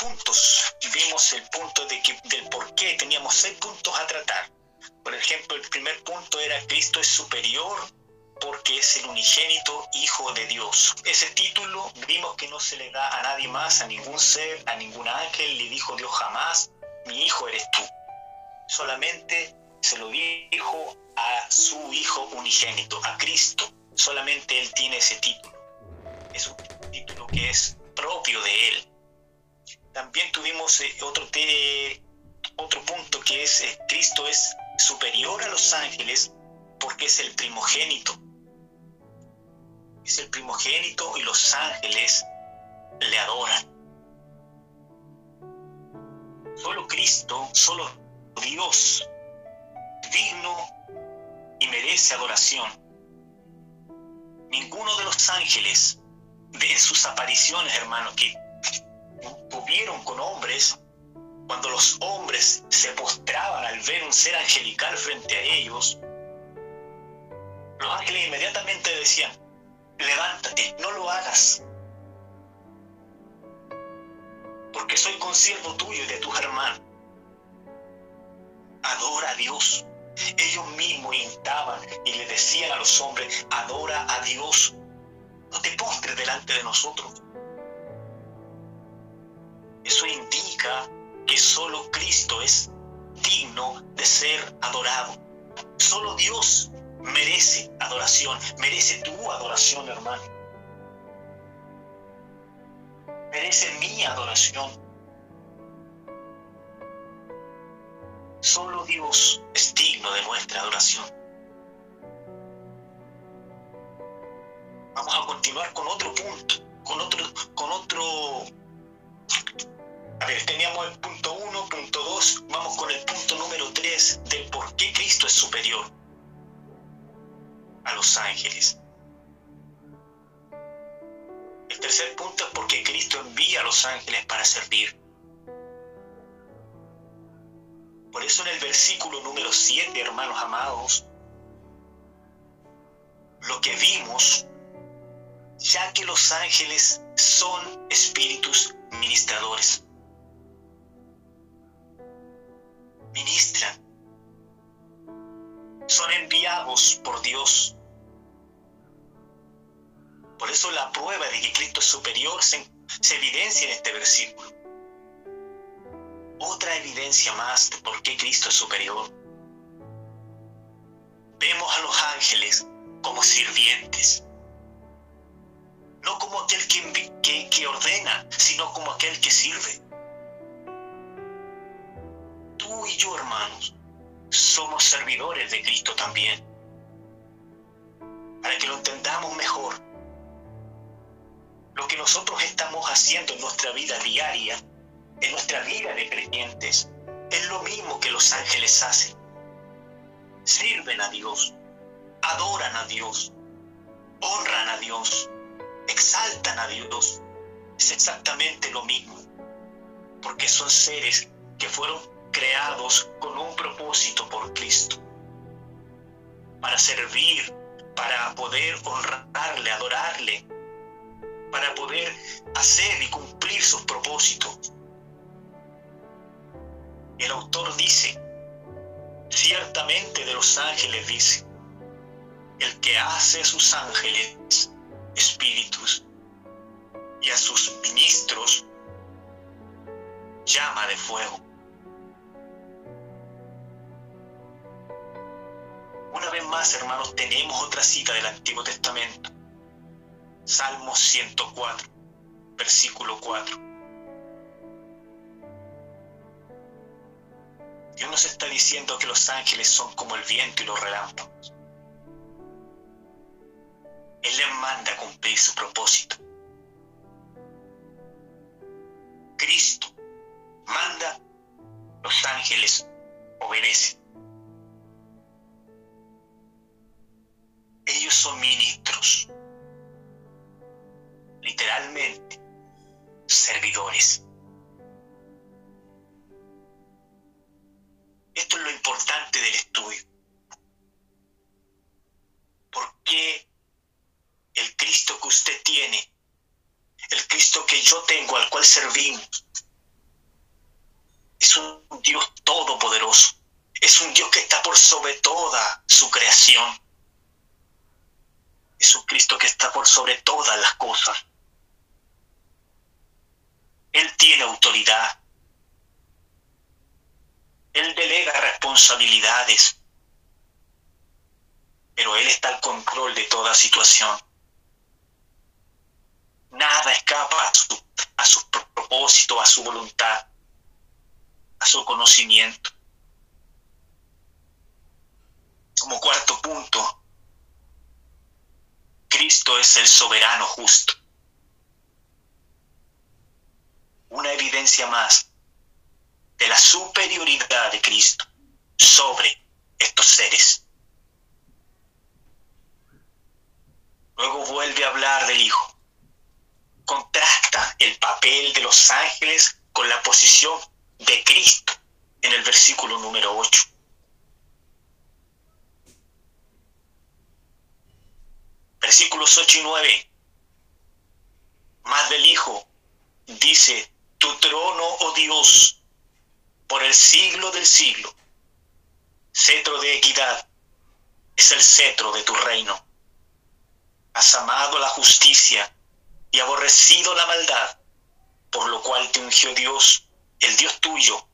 puntos. Vimos el punto de que, del por qué. Teníamos seis puntos a tratar. Por ejemplo, el primer punto era Cristo es superior porque es el unigénito Hijo de Dios. Ese título vimos que no se le da a nadie más, a ningún ser, a ningún ángel, le dijo Dios jamás, mi hijo eres tú. Solamente se lo dijo a su Hijo unigénito, a Cristo. Solamente Él tiene ese título. Es un título que es propio de Él. También tuvimos eh, otro, otro punto que es eh, Cristo es superior a los ángeles porque es el primogénito. Es el primogénito y los ángeles le adoran. Solo Cristo, solo Dios, digno y merece adoración. Ninguno de los ángeles de sus apariciones, hermano, que tuvieron con hombres, cuando los hombres se postraban al ver un ser angelical frente a ellos, los ángeles inmediatamente decían, levántate, no lo hagas, porque soy consiervo tuyo y de tus hermanos. Adora a Dios. Ellos mismos instaban y le decían a los hombres, adora a Dios, no te postres delante de nosotros. Eso indica que solo Cristo es digno de ser adorado. Solo Dios merece adoración, merece tu adoración, hermano. Merece mi adoración. Solo Dios es digno de nuestra adoración. Vamos a continuar con otro punto, con otro, con otro. Teníamos el punto 1, punto 2, vamos con el punto número 3 del por qué Cristo es superior a los ángeles. El tercer punto es porque Cristo envía a los ángeles para servir. Por eso en el versículo número 7, hermanos amados, lo que vimos, ya que los ángeles son espíritus ministradores. Ministran. Son enviados por Dios. Por eso la prueba de que Cristo es superior se, evidencia en este versículo otra evidencia más de por qué Cristo es superior. Vemos a los ángeles como sirvientes, no como aquel que, que, ordena, sino como aquel que sirve. Y yo, hermanos, somos servidores de Cristo también. Para que lo entendamos mejor, lo que nosotros estamos haciendo en nuestra vida diaria en nuestra vida de creyentes es lo mismo que los ángeles hacen. Sirven a Dios, adoran a Dios, honran a Dios, exaltan a Dios. Es exactamente lo mismo, porque son seres que fueron creados con un propósito por Cristo, para servir, para poder honrarle, adorarle, para poder hacer y cumplir sus propósitos. El autor dice, ciertamente de los ángeles dice, el que hace a sus ángeles espíritus y a sus ministros llama de fuego. Una vez más, hermanos, tenemos otra cita del Antiguo Testamento. Salmos 104, versículo 4. Dios nos está diciendo que los ángeles son como el viento y los relámpagos. Él les manda a cumplir su propósito. Cristo manda, los ángeles obedecen. Ellos son ministros, literalmente, servidores. Esto es lo importante del estudio. ¿Por qué el Cristo que usted tiene, el Cristo que yo tengo, al cual servimos, todopoderoso. Es un Dios que está por sobre toda su creación. Es un Cristo que está por sobre todas las cosas. Él tiene autoridad. Él delega responsabilidades. Pero Él está al control de toda situación. Nada escapa a su, a su propósito, a su voluntad, a su conocimiento. Como cuarto punto, Cristo es el soberano justo. Una evidencia más de la superioridad de Cristo sobre estos seres. Luego vuelve a hablar del Hijo contrasta el papel de los ángeles con la posición de Cristo en el versículo número 8. Versículos 8 y 9. Más del Hijo dice, tu trono, oh Dios, por el siglo del siglo, cetro de equidad, es el cetro de tu reino. Has amado la justicia y aborrecido la maldad, por lo cual te ungió Dios, el Dios tuyo,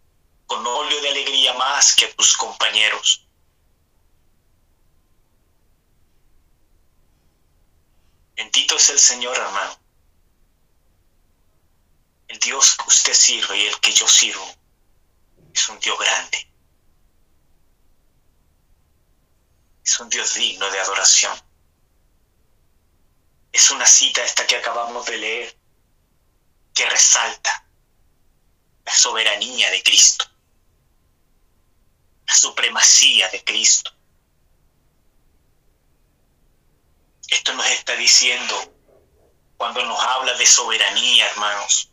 con óleo de alegría más que a tus compañeros. Bendito es el Señor, hermano. El Dios que usted sirve y el que yo sirvo es un Dios grande. Es un Dios digno de adoración. Es una cita esta que acabamos de leer que resalta la soberanía de Cristo, la supremacía de Cristo. Esto nos está diciendo cuando nos habla de soberanía, hermanos,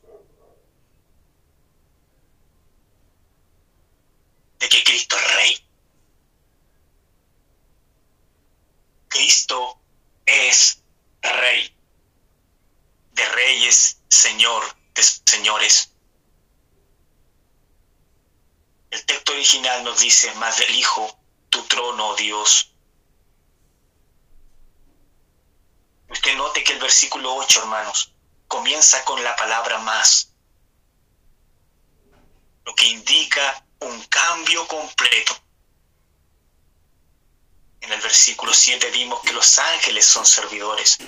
de que Cristo es rey. Cristo es Rey de reyes, Señor de señores. El texto original nos dice, más del Hijo, tu trono, oh Dios. Usted note que el versículo 8, hermanos, comienza con la palabra más, lo que indica un cambio completo. En el versículo 7 vimos que los ángeles son servidores.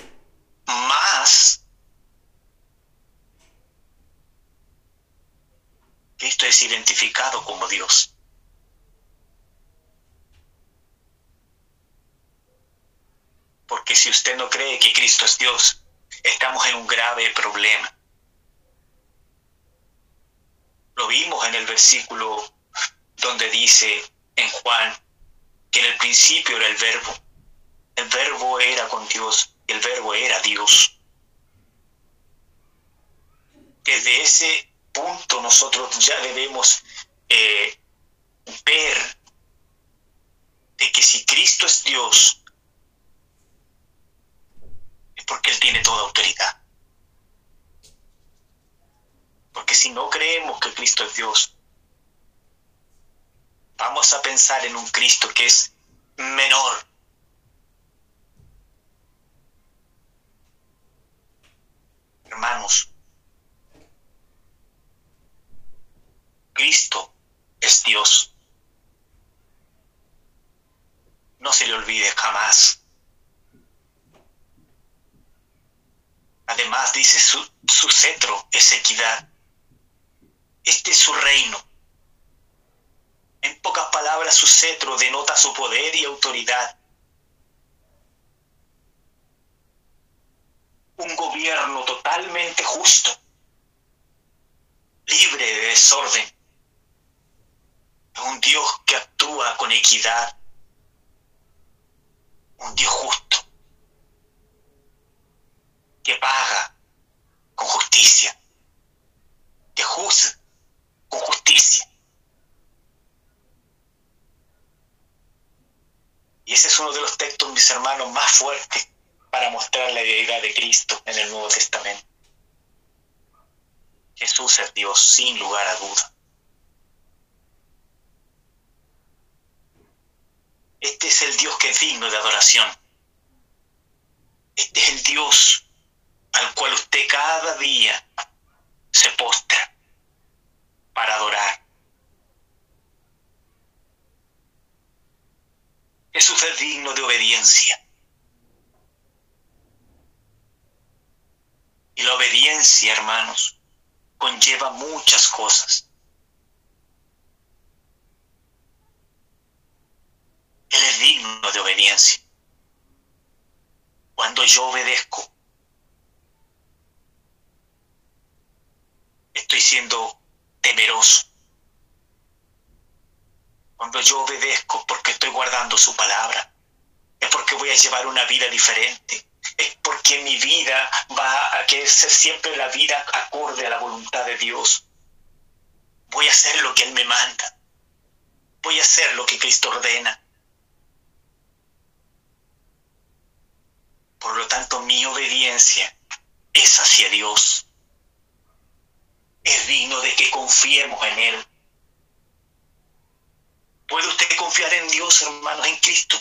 Más Cristo es identificado como Dios. Porque si usted no cree que Cristo es Dios, estamos en un grave problema. Lo vimos en el versículo donde dice en Juan que en el principio era el verbo. El verbo era con Dios y el verbo era Dios. Desde ese punto nosotros ya debemos eh, ver de que si Cristo es Dios, porque Él tiene toda autoridad. Porque si no creemos que Cristo es Dios, Vamos a pensar en un Cristo que es menor. Hermanos, Cristo es Dios. No se le olvide jamás. Además dice su, su cetro es equidad. Este es su reino. En pocas palabras, su cetro denota su poder y autoridad. Un gobierno totalmente justo, libre de desorden. Un Dios que actúa con equidad. Un Dios justo. Que paga con justicia. Que juzga con justicia. Y ese es uno de los textos, mis hermanos, más fuertes para mostrar la deidad de Cristo en el Nuevo Testamento. Jesús es Dios sin lugar a duda. Este es el Dios que es digno de adoración. Este es el Dios al cual usted cada día se postra para adorar. Jesús es digno de obediencia. Y la obediencia, hermanos, conlleva muchas cosas. Él es digno de obediencia. Cuando yo obedezco, estoy siendo temeroso. Cuando yo obedezco porque estoy guardando su palabra, es porque voy a llevar una vida diferente. Es porque mi vida va a que ser siempre la vida acorde a la voluntad de Dios. Voy a hacer lo que Él me manda. Voy a hacer lo que Cristo ordena. Por lo tanto, mi obediencia es hacia Dios. Es digno de que confiemos en Él. ¿Puede usted confiar en Dios, hermanos, en Cristo?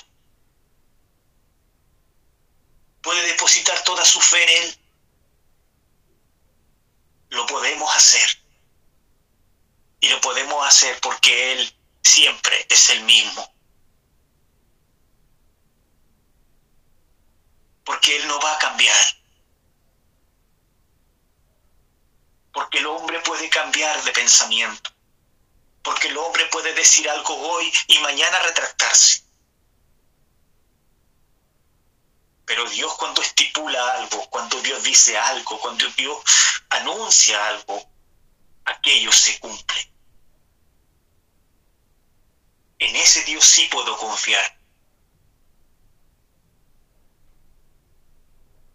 ¿Puede depositar toda su fe en Él? Lo podemos hacer. Y lo podemos hacer porque Él siempre es el mismo. Porque Él no va a cambiar. El hombre puede cambiar de pensamiento porque el hombre puede decir algo hoy y mañana retractarse. Pero Dios cuando estipula algo, cuando Dios dice algo, cuando Dios anuncia algo, aquello se cumple. En ese Dios sí puedo confiar.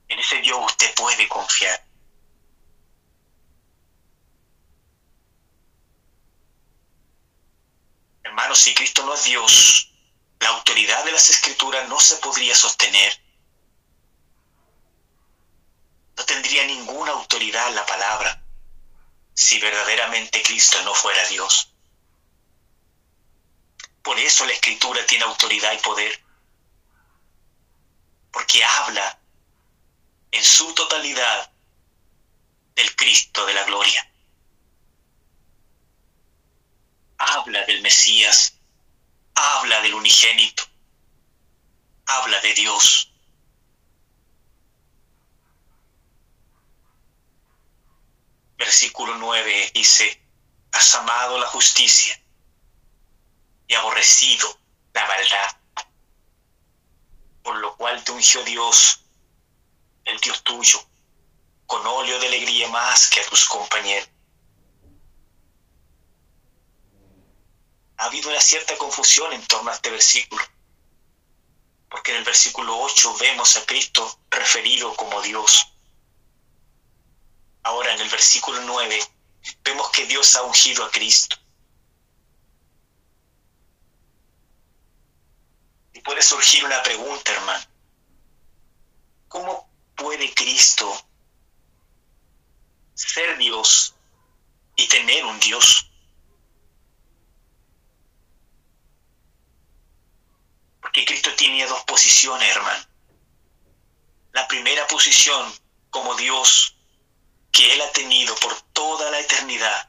En ese Dios usted puede confiar. Hermanos, si Cristo no es Dios, la autoridad de las escrituras no se podría sostener. No tendría ninguna autoridad la palabra si verdaderamente Cristo no fuera Dios. Por eso la escritura tiene autoridad y poder, porque habla en su totalidad del Cristo de la gloria. Habla del Mesías, habla del unigénito, habla de Dios. Versículo 9 dice, has amado la justicia y aborrecido la maldad, por lo cual te ungió Dios, el Dios tuyo, con óleo de alegría más que a tus compañeros ha habido una cierta confusión en torno a este versículo, porque en el versículo 8 vemos a Cristo referido como Dios. Ahora en el versículo 9 vemos que Dios ha ungido a Cristo. Y puede surgir una pregunta, hermano. ¿Cómo puede Cristo ser Dios y tener un Dios? Porque Cristo tiene dos posiciones, hermano. La primera posición como Dios que Él ha tenido por toda la eternidad.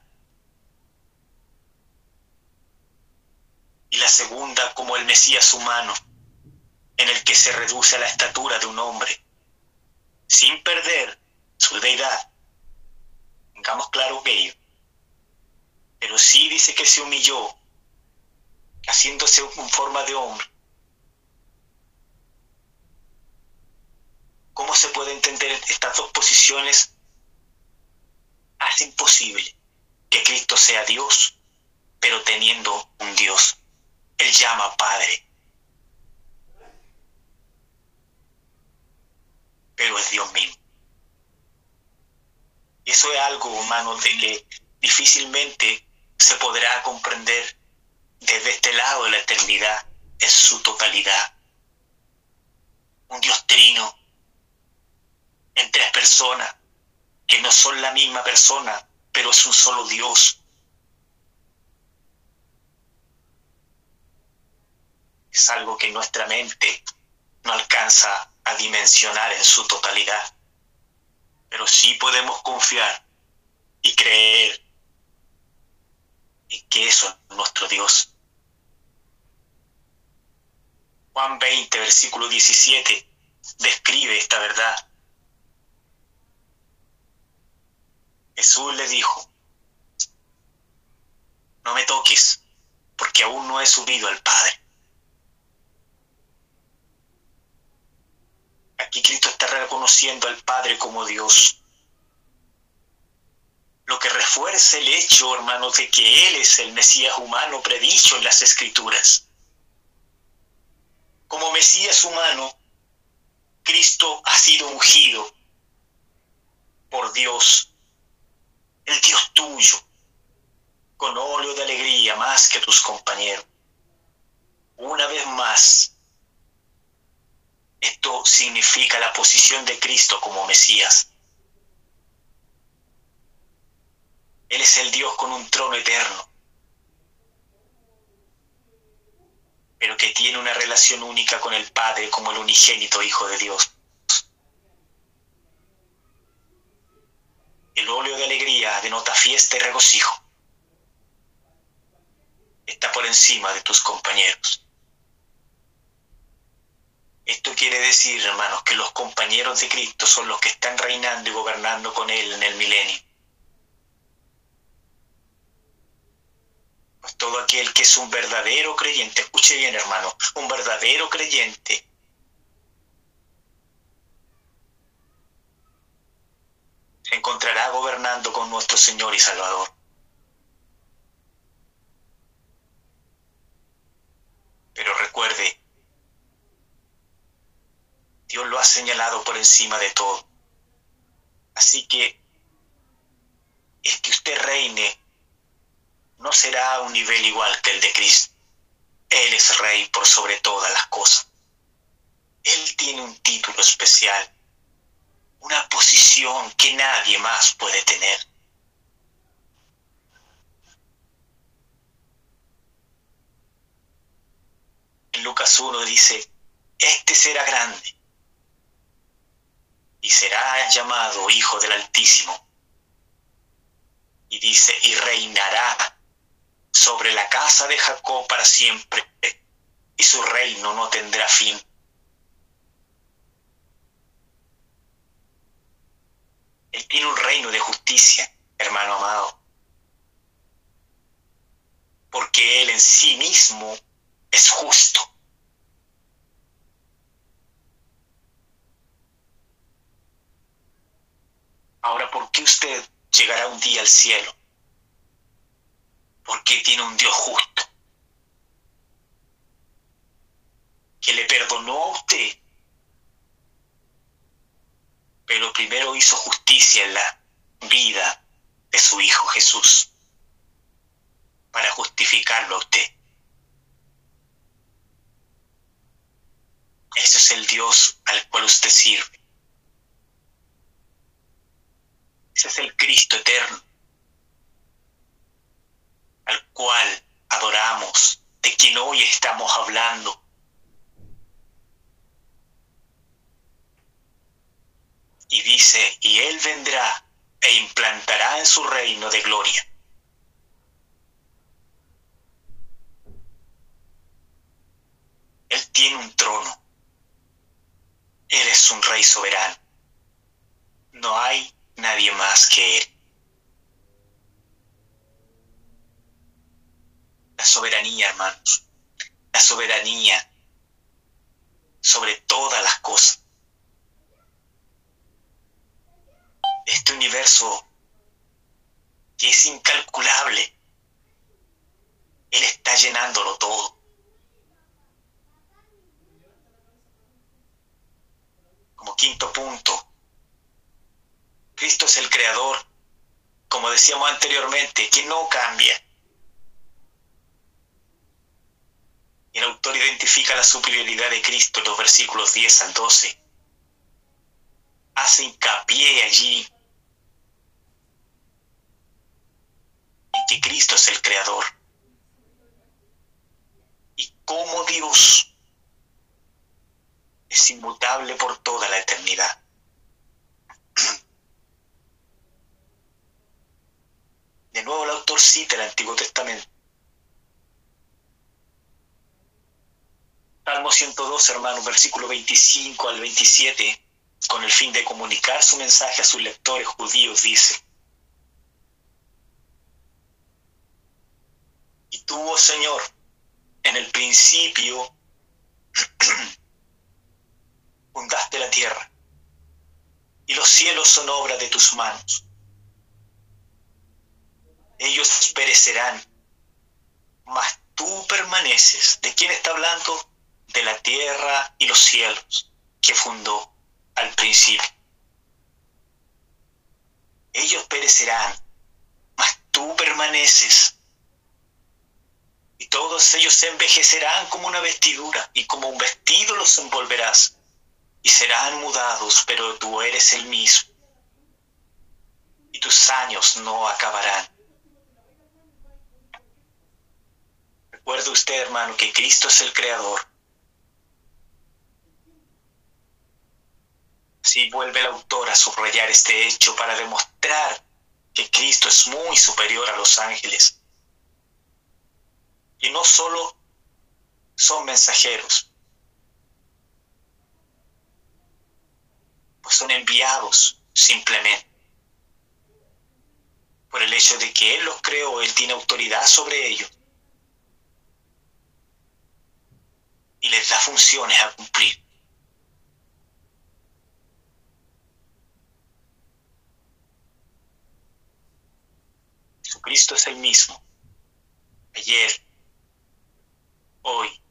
Y la segunda como el Mesías humano, en el que se reduce a la estatura de un hombre, sin perder su deidad. Tengamos claro ello. Pero sí dice que se humilló, haciéndose en forma de hombre ¿Cómo se puede entender estas dos posiciones? Hace imposible que Cristo sea Dios, pero teniendo un Dios. Él llama Padre. Pero es Dios mismo. Y eso es algo, humano de que difícilmente se podrá comprender desde este lado de la eternidad en su totalidad. Un Dios trino, en tres personas, que no son la misma persona, pero es un solo Dios. es algo que nuestra mente no alcanza a dimensionar en su totalidad. Pero sí podemos confiar y creer en que eso es nuestro Dios. Juan 20, versículo 17, describe esta verdad. Jesús le dijo, no me toques, porque aún no he subido al Padre. Aquí Cristo está reconociendo al Padre como Dios. Lo que refuerza el hecho, hermanos, de que Él es el Mesías humano predicho en las Escrituras. Como Mesías humano, Cristo ha sido ungido por Dios, el Dios tuyo, con óleo de alegría más que tus compañeros. Una vez más, esto significa la posición de Cristo como Mesías. Él es el Dios con un trono eterno, pero que tiene una relación única con el Padre como el unigénito Hijo de Dios. El óleo de alegría denota fiesta y regocijo está por encima de tus compañeros. Esto quiere decir, hermanos, que los compañeros de Cristo son los que están reinando y gobernando con Él en el milenio. Pues todo aquel que es un verdadero creyente, escuche bien, hermano, un verdadero creyente, encontrará gobernando con nuestro Señor y Salvador. Pero recuerde, Dios lo ha señalado por encima de todo. Así que el que usted reine no será a un nivel igual que el de Cristo. Él es rey por sobre todas las cosas. Él tiene un título especial, una posición que nadie más puede tener. En Lucas 1 dice, este será grande y será llamado Hijo del Altísimo. Y dice, y reinará sobre la casa de Jacob para siempre, y su reino no tendrá fin. Él tiene un reino de justicia, hermano amado, porque Él en sí mismo es justo. Ahora, ¿por qué usted llegará un día al cielo? Porque tiene un Dios justo que le perdonó a usted, pero primero hizo justicia en la vida de su Hijo Jesús para justificarlo a usted. Ese es el Dios al cual usted sirve. Ese es el Cristo eterno al cual adoramos, de quien hoy estamos hablando. Y dice, y Él vendrá e implantará en su reino de gloria. Él tiene un trono él es un rey soberano. No hay nadie más que Él. La soberanía, hermanos. La soberanía sobre todas las cosas. Este universo que es incalculable, Él está llenándolo todo. como quinto punto. Cristo es el creador, como decíamos anteriormente, que no cambia. El autor identifica la superioridad de Cristo en los versículos 10 al 12. Hace hincapié allí que Cristo es el creador. Y cómo Dios es inmutable por toda la eternidad. De nuevo el autor cita el Antiguo Testamento. Salmo 102, hermano, versículo 25 al 27, con el fin de comunicar su mensaje a sus lectores judíos, dice, Oh Señor, en el principio fundaste la tierra, y los cielos son obra de tus manos. Ellos perecerán, mas tú permaneces. ¿De quién está hablando? De la tierra y los cielos que fundó al principio. Ellos perecerán, mas tú permaneces y todos ellos se envejecerán como una vestidura, y como un vestido los envolverás, y serán mudados, pero tú eres el mismo, y tus años no acabarán. Recuerde usted, hermano, que Cristo es el Creador. Así vuelve el autor a subrayar este hecho para demostrar que Cristo es muy superior a los ángeles y no solo son mensajeros, pues son enviados simplemente. Por el hecho de que Él los creó, Él tiene autoridad sobre ellos. Y les da funciones a cumplir. Jesucristo es el mismo. Ayer, hoy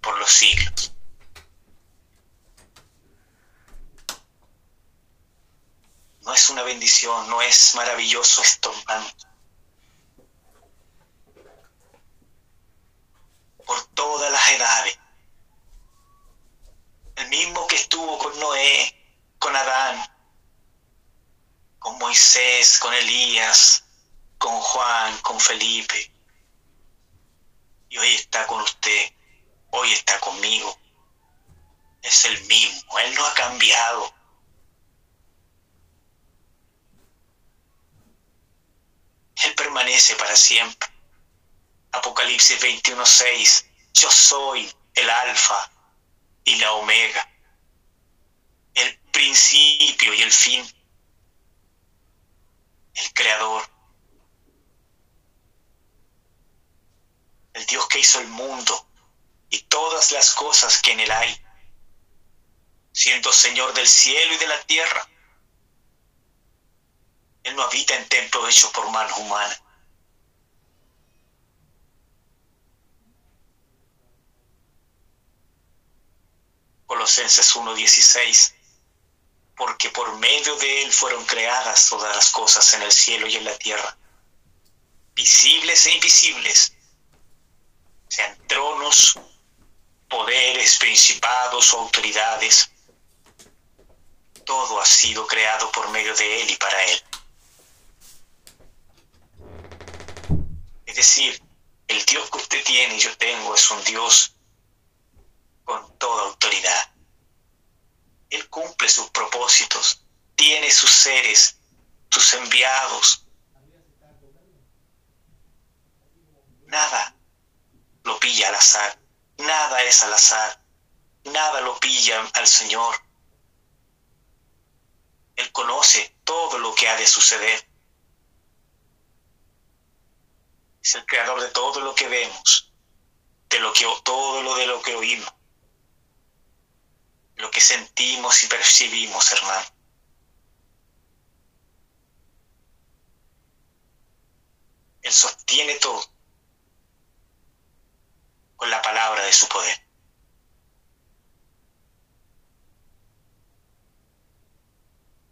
por los siglos. No es una bendición, no es maravilloso esto, hermano. Por todas las edades. El mismo que estuvo con Noé, con Adán, con Moisés, con Elías, con Juan, con Felipe. Y hoy está con usted, hoy está conmigo. Es el mismo, Él no ha cambiado. Él permanece para siempre. Apocalipsis 21:6, yo soy el alfa y la omega, el principio y el fin, el creador el Dios que hizo el mundo y todas las cosas que en él hay, siendo Señor del cielo y de la tierra. Él no habita en templos hechos por manos humanas. Colosenses 1:16, porque por medio de Él fueron creadas todas las cosas en el cielo y en la tierra, visibles e invisibles sean tronos, poderes, principados o autoridades. Todo ha sido creado por medio de Él y para Él. Es decir, el Dios que usted tiene y yo tengo es un Dios con toda autoridad. Él cumple sus propósitos, tiene sus seres, sus enviados. Nada lo pilla al azar. Nada es al azar. Nada lo pilla al Señor. Él conoce todo lo que ha de suceder. Es el creador de todo lo que vemos, de lo que todo lo de lo que oímos, lo que sentimos y percibimos, hermano. Él sostiene todo con la palabra de su poder.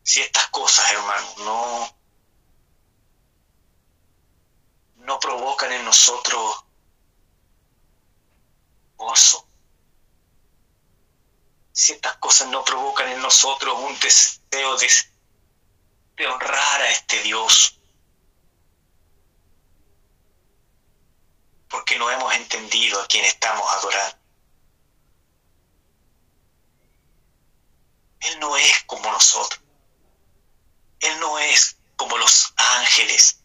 Si estas cosas, hermano, no, no provocan en nosotros gozo, si estas cosas no provocan en nosotros un deseo de, de honrar a este Dios, porque no hemos entendido a quién estamos adorando. Él no es como nosotros. Él no es como los ángeles.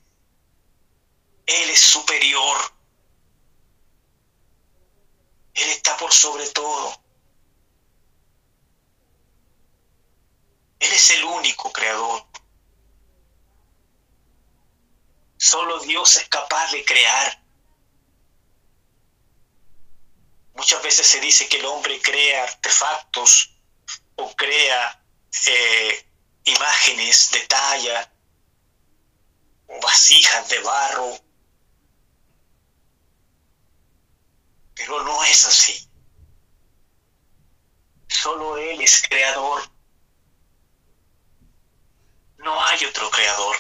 Él es superior. Él está por sobre todo. Él es el único creador. Solo Dios es capaz de crear. Muchas veces se dice que el hombre crea artefactos o crea eh, imágenes de talla o vasijas de barro, pero no es así. Solo Él es creador. No hay otro creador.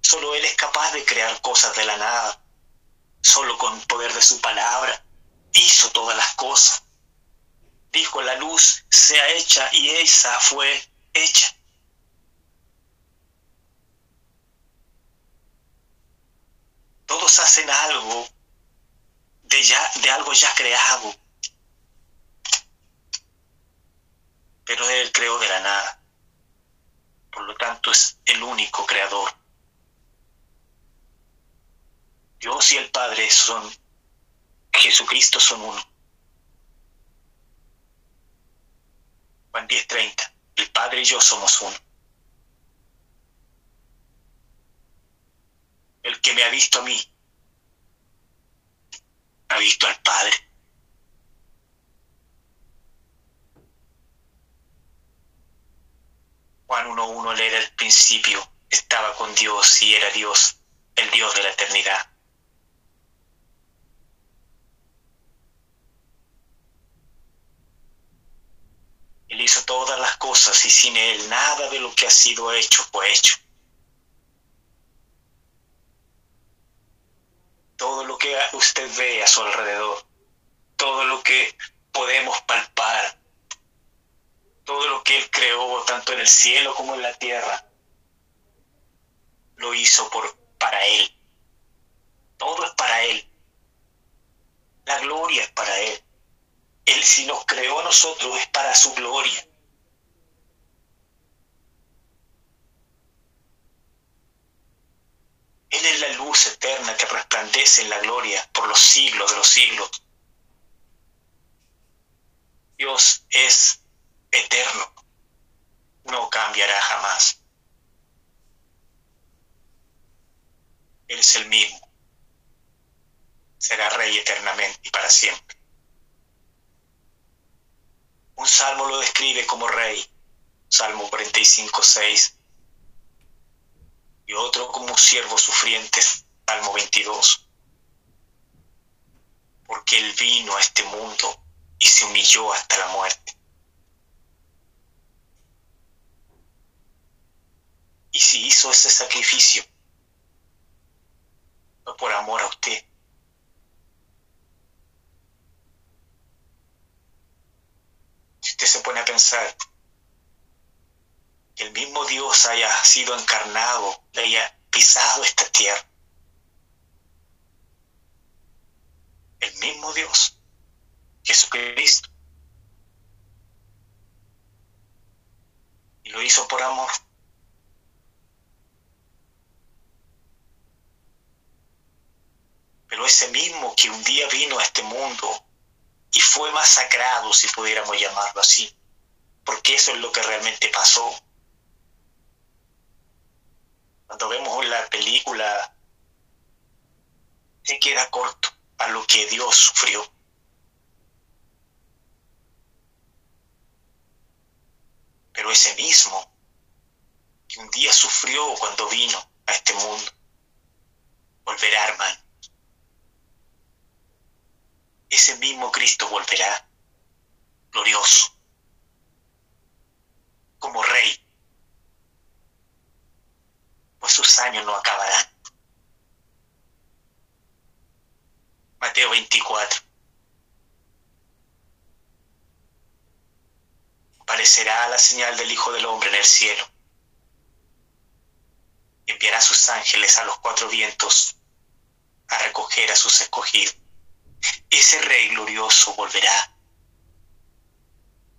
Solo Él es capaz de crear cosas de la nada. Solo con poder de su palabra hizo todas las cosas. Dijo la luz sea hecha y esa fue hecha. Todos hacen algo de, ya, de algo ya creado. Pero Él creó de la nada. Por lo tanto es el único creador. Dios y el Padre son, Jesucristo son uno. Juan 10:30, el Padre y yo somos uno. El que me ha visto a mí, ha visto al Padre. Juan 1.1 era el principio, estaba con Dios y era Dios, el Dios de la eternidad. Él hizo todas las cosas y sin Él nada de lo que ha sido hecho fue hecho. Todo lo que usted ve a su alrededor, todo lo que podemos palpar, todo lo que Él creó, tanto en el cielo como en la tierra, lo hizo por, para Él. Todo es para Él. La gloria es para Él. Él si nos creó a nosotros es para su gloria. Él es la luz eterna que resplandece en la gloria por los siglos de los siglos. Dios es eterno, no cambiará jamás. Él es el mismo, será rey eternamente y para siempre. Un salmo lo describe como rey, Salmo 45, 6. Y otro como siervo sufriente, Salmo 22. Porque Él vino a este mundo y se humilló hasta la muerte. Y si hizo ese sacrificio, fue por amor a usted. Si usted se pone a pensar que el mismo Dios haya sido encarnado, haya pisado esta tierra, el mismo Dios, Jesucristo, y lo hizo por amor. Pero ese mismo que un día vino a este mundo y fue masacrado, si pudiéramos llamarlo así, porque eso es lo que realmente pasó. Cuando vemos la película, se queda corto a lo que Dios sufrió. Pero ese mismo que un día sufrió cuando vino a este mundo, volverá, hermano ese mismo Cristo volverá glorioso, como rey, pues sus años no acabarán. Mateo 24. Aparecerá la señal del Hijo del Hombre en el cielo. Enviará sus ángeles a los cuatro vientos a recoger a sus escogidos. Ese rey glorioso volverá.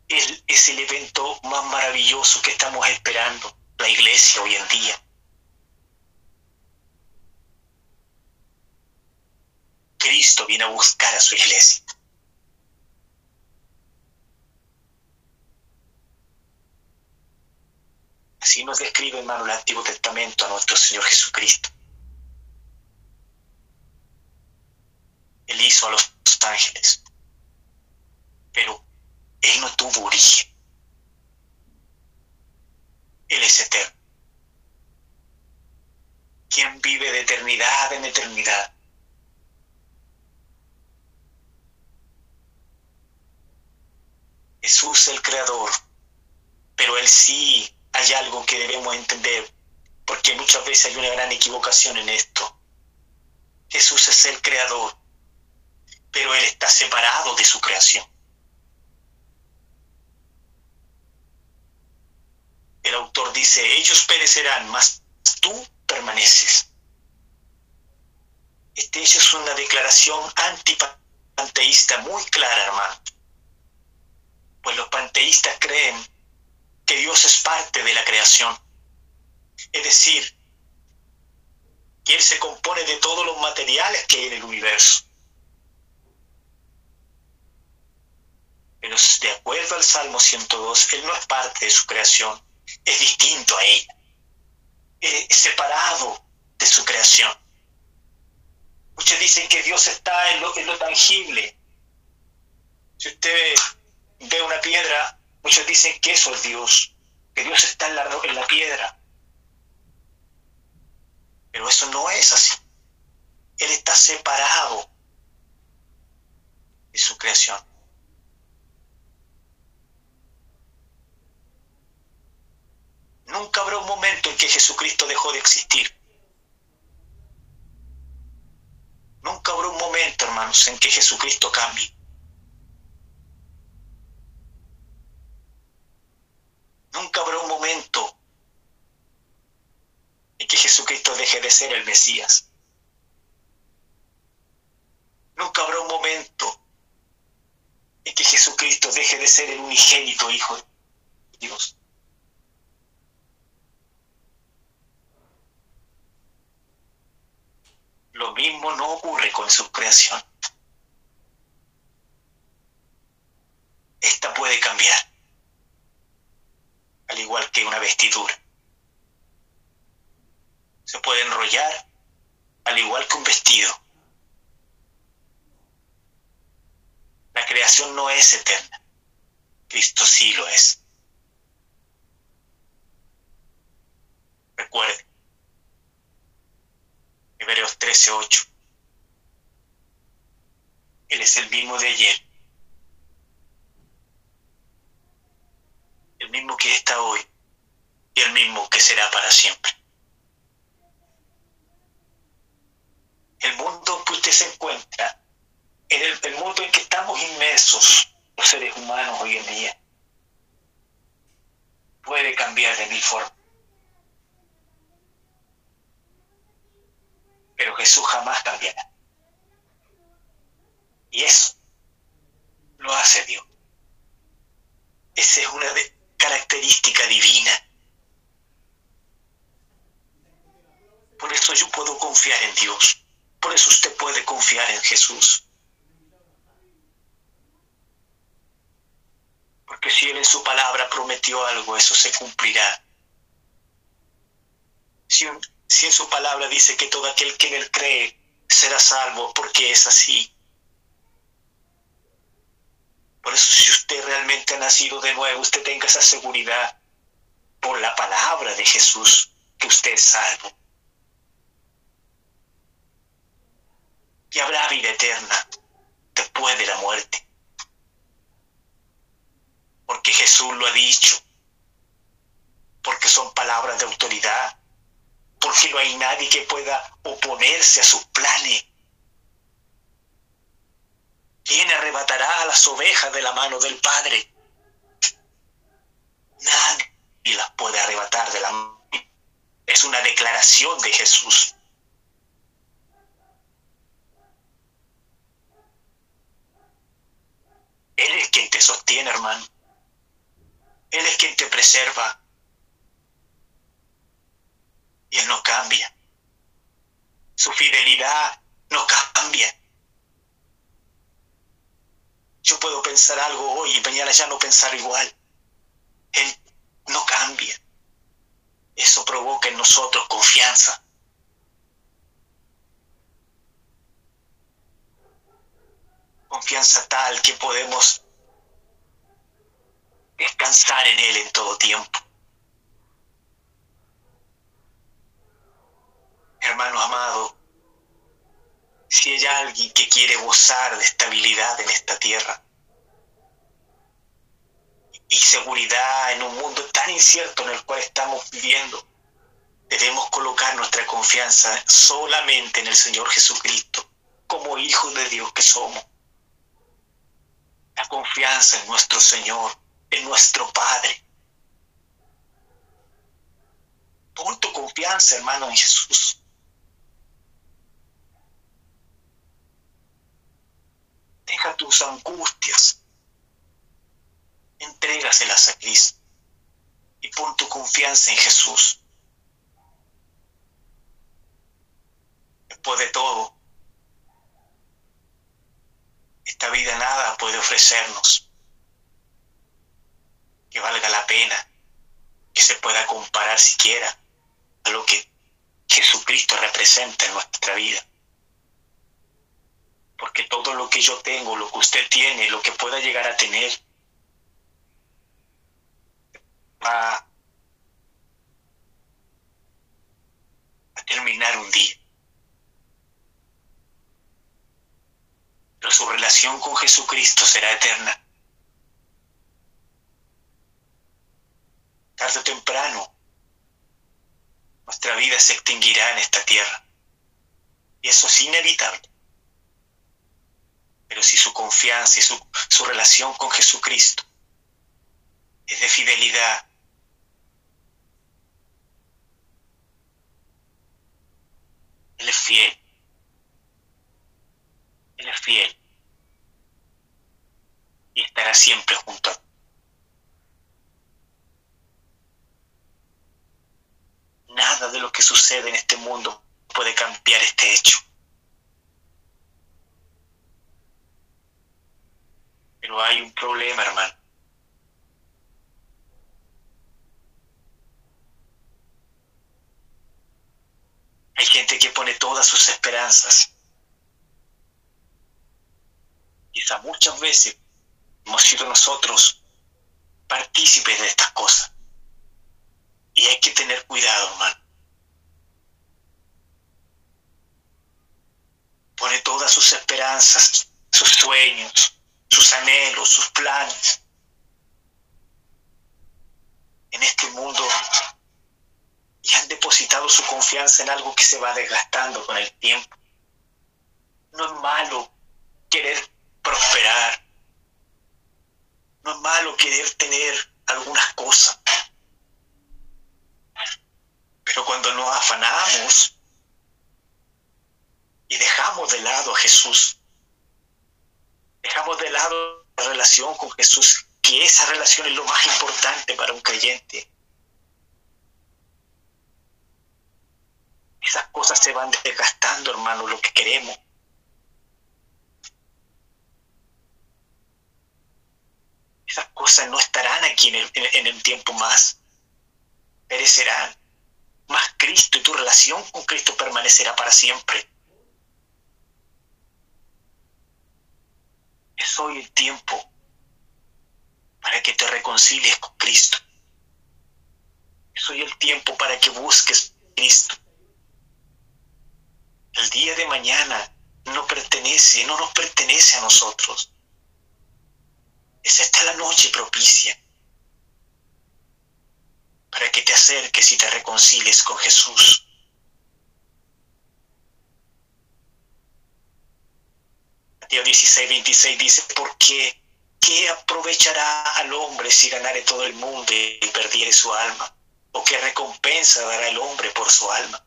Es el evento más maravilloso que estamos esperando, la iglesia hoy en día. Cristo viene a buscar a su iglesia. Así nos describe, hermano, el Antiguo Testamento a nuestro Señor Jesucristo. Él hizo a los ángeles, pero Él no tuvo origen. Él es eterno. Quien vive de eternidad en eternidad. Jesús el Creador, pero Él sí hay algo que debemos entender, porque muchas veces hay una gran equivocación en esto. Jesús es el creador, pero Él está separado de su creación. El autor dice, ellos perecerán, mas tú permaneces. Este hecho es una declaración antipanteísta muy clara, hermano. Pues los panteístas creen que Dios es parte de la creación. Es decir, que Él se compone de todos los materiales que hay en el universo. Pero de acuerdo al Salmo 102, Él no es parte de su creación, es distinto a ella, es separado de su creación. Muchos dicen que Dios está en lo, tangible. Si usted ve una piedra, Muchos dicen que eso es Dios, que Dios está en la piedra. Pero eso no es así. Él está separado de su creación. Nunca habrá un momento en que Jesucristo dejó de existir. Nunca habrá un momento, hermanos, en que Jesucristo cambie. Nunca habrá un momento en que Jesucristo deje de ser el Mesías. Nunca habrá un momento en que Jesucristo deje de ser el unigénito Hijo de Dios. Lo mismo no ocurre con su creación. Esta puede cambiar al igual que una vestidura. Se puede enrollar al igual que un vestido. La creación no es eterna. Cristo sí lo es. Recuerde, Hebreos 13:8. Él es el mismo de ayer, el mismo que está hoy y el mismo que será para siempre. El mundo que usted se encuentra, en el, mundo en que estamos inmersos los seres humanos hoy en día, puede cambiar de mil formas. Pero Jesús jamás cambiará. Y eso lo hace Dios. Esa es una característica divina. Por eso yo puedo confiar en Dios. Por eso usted puede confiar en Jesús. Porque si Él en su palabra prometió algo, eso se cumplirá. Si, si en su palabra dice que todo aquel que en Él cree será salvo, porque es así. Por eso si usted realmente ha nacido de nuevo, usted tenga esa seguridad por la palabra de Jesús que usted es salvo. Y habrá vida eterna después de la muerte. Porque Jesús lo ha dicho. Porque son palabras de autoridad porque no hay nadie que pueda oponerse a sus planes. ¿Quién arrebatará a las ovejas de la mano del Padre? Nadie las puede arrebatar de la mano. Es una declaración de Jesús. Él es quien te sostiene, hermano. Él es quien te preserva. Y Él no cambia. Su fidelidad no cambia. Yo puedo pensar algo hoy y mañana ya no pensar igual. Él no cambia. Eso provoca en nosotros confianza. Confianza tal que podemos descansar en Él en todo tiempo. Hermano amado, si hay alguien que quiere gozar de estabilidad en esta tierra y seguridad en un mundo tan incierto en el cual estamos viviendo, debemos colocar nuestra confianza solamente en el Señor Jesucristo, como hijos de Dios que somos. La confianza en nuestro Señor, en nuestro Padre. Pon tu confianza, hermano, en Jesús. Deja tus angustias, entrégaselas a Cristo y pon tu confianza en Jesús. Después de todo, esta vida nada puede ofrecernos que valga la pena, que se pueda comparar siquiera a lo que Jesucristo representa en nuestra vida porque todo lo que yo tengo, lo que usted tiene, lo que pueda llegar a tener, va a terminar un día. Pero su relación con Jesucristo será eterna. Tarde o temprano, nuestra vida se extinguirá en esta tierra. Y eso es inevitable. Pero si su confianza y su, su relación con Jesucristo es de fidelidad, Él es fiel. Él es fiel. Y estará siempre junto a Nada de lo que sucede en este mundo puede cambiar este hecho. Pero hay un problema, hermano. Hay gente que pone todas sus esperanzas. Quizá muchas veces hemos sido nosotros partícipes de estas cosas. Y hay que tener cuidado, hermano. Pone todas sus esperanzas, sus sueños, sus anhelos, sus planes. En este mundo y han depositado su confianza en algo que se va desgastando con el tiempo. No es malo querer prosperar, no es malo querer tener algunas cosas, pero cuando nos afanamos y dejamos de lado a Jesús, dejamos de lado la relación con Jesús, que esa relación es lo más importante para un creyente. Esas cosas se van desgastando, hermano, lo que queremos. Esas cosas no estarán aquí en el, en el tiempo más. Perecerán. Más Cristo y tu relación con Cristo permanecerá para siempre. Es hoy el tiempo para que te reconcilies con Cristo. Es hoy el tiempo para que busques Cristo. El día de mañana no pertenece, no nos pertenece a nosotros. Es esta la noche propicia para que te acerques y te reconcilies con Jesús. Mateo 16, 26 dice, porque ¿qué aprovechará al hombre si ganare todo el mundo y perdiere su alma? ¿O qué recompensa dará el hombre por su alma?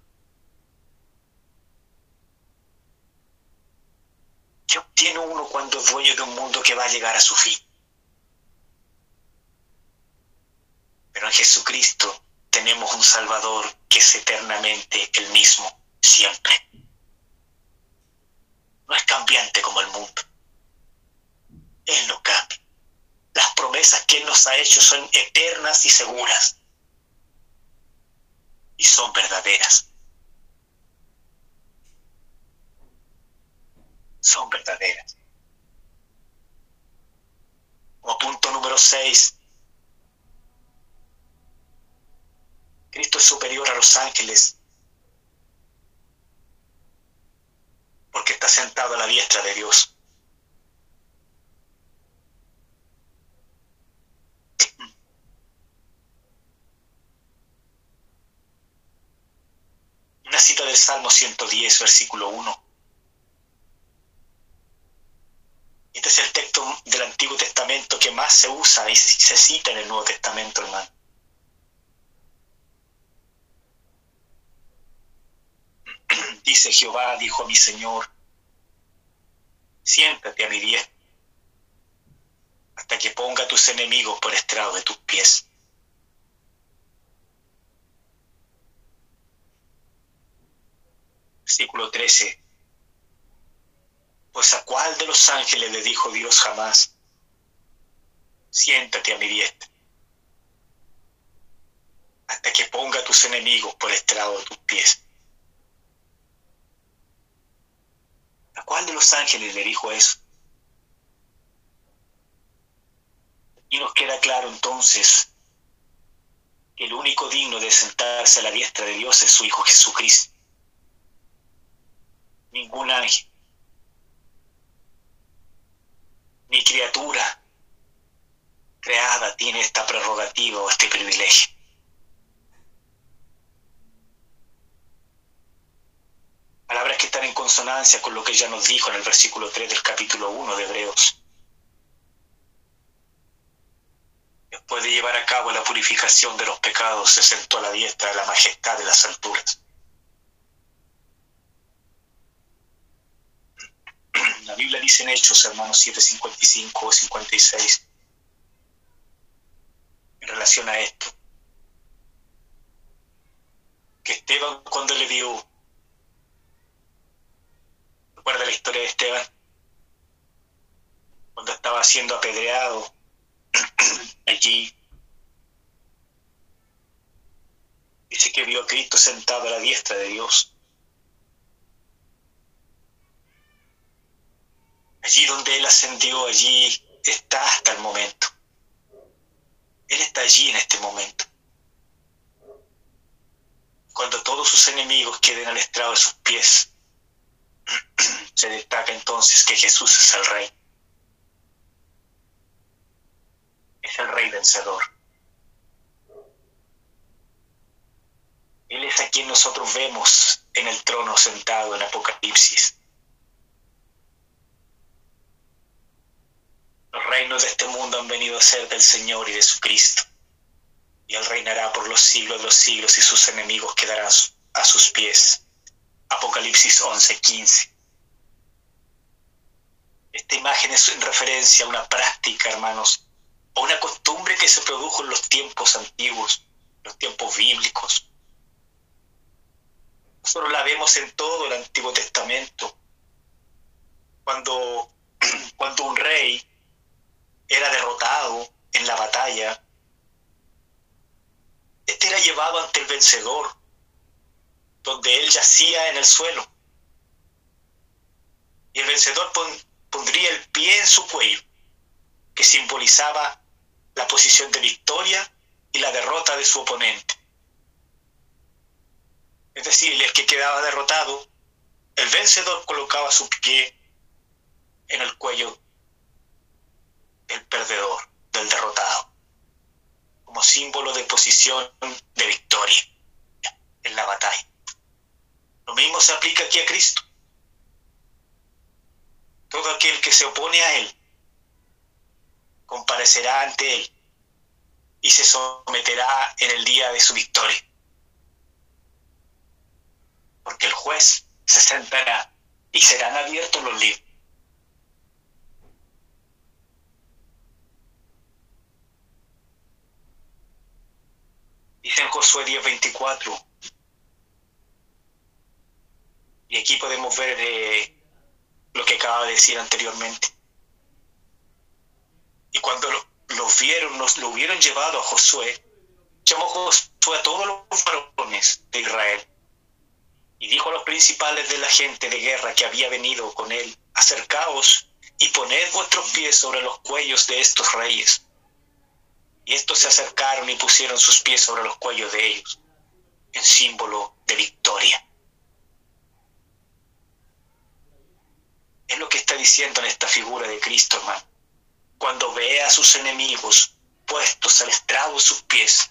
¿Qué tiene uno cuando es dueño de un mundo que va a llegar a su fin. Pero en Jesucristo tenemos un Salvador que es eternamente el mismo, siempre. No es cambiante como el mundo. Él no cambia. Las promesas que Él nos ha hecho son eternas y seguras. Y son verdaderas. Son verdaderas. Como punto número 6, Cristo es superior a los ángeles porque está sentado a la diestra de Dios. Una cita del Salmo 110, versículo 1. Este es el texto del Antiguo Testamento que más se usa y se cita en el Nuevo Testamento, hermano. Dice Jehová, dijo a mi Señor, siéntate a mi diestra hasta que ponga tus enemigos por estrado de tus pies. Versículo 13. Pues a cuál de los ángeles le dijo Dios jamás, siéntate a mi diestra, hasta que ponga tus enemigos por estrado de tus pies. ¿A cuál de los ángeles le dijo eso? Y nos queda claro entonces que el único digno de sentarse a la diestra de Dios es su Hijo Jesucristo. Ningún ángel, ni criatura creada tiene esta prerrogativa o este privilegio. Palabras que están en consonancia con lo que ya nos dijo en el versículo 3 del capítulo 1 de Hebreos. Después de llevar a cabo la purificación de los pecados, se sentó a la diestra de la majestad de las alturas. La Biblia dice en Hechos, hermanos 7, 55 o 56, en relación a esto, que Esteban cuando le dio recuerda la historia de Esteban, cuando estaba siendo apedreado allí. Dice que vio a Cristo sentado a la diestra de Dios. Allí donde Él ascendió, allí está hasta el momento. Él está allí en este momento. Cuando todos sus enemigos queden al estrado de sus pies, se destaca entonces que Jesús es el Rey. Es el Rey vencedor. Él es a quien nosotros vemos en el trono sentado en Apocalipsis. Los reinos de este mundo han venido a ser del Señor y de su Cristo. Y Él reinará por los siglos de los siglos y sus enemigos quedarán a sus pies. Apocalipsis 11:15. Esta imagen es en referencia a una práctica, hermanos, a una costumbre que se produjo en los tiempos antiguos, los tiempos bíblicos. Nosotros la vemos en todo el Antiguo Testamento. Cuando, cuando un rey era derrotado en la batalla, este era llevado ante el vencedor donde él yacía en el suelo. Y el vencedor pondría el pie en su cuello, que simbolizaba la posición de victoria y la derrota de su oponente. Es decir, el que quedaba derrotado, el vencedor colocaba su pie en el cuello del perdedor, del derrotado, como símbolo de posición de victoria en la batalla. Lo mismo se aplica aquí a Cristo. Todo aquel que se opone a Él comparecerá ante Él y se someterá en el día de su victoria. Porque el juez se sentará y serán abiertos los libros. Dice en Josué 10:24, y aquí podemos ver eh, lo que acaba de decir anteriormente. Y cuando lo, vieron, nos lo hubieron llevado a Josué, llamó Josué a todos los varones de Israel y dijo a los principales de la gente de guerra que había venido con él, acercaos y poned vuestros pies sobre los cuellos de estos reyes. Y estos se acercaron y pusieron sus pies sobre los cuellos de ellos, en símbolo de victoria. Es lo que está diciendo en esta figura de Cristo, hermano. Cuando ve a sus enemigos puestos al estrado de sus pies,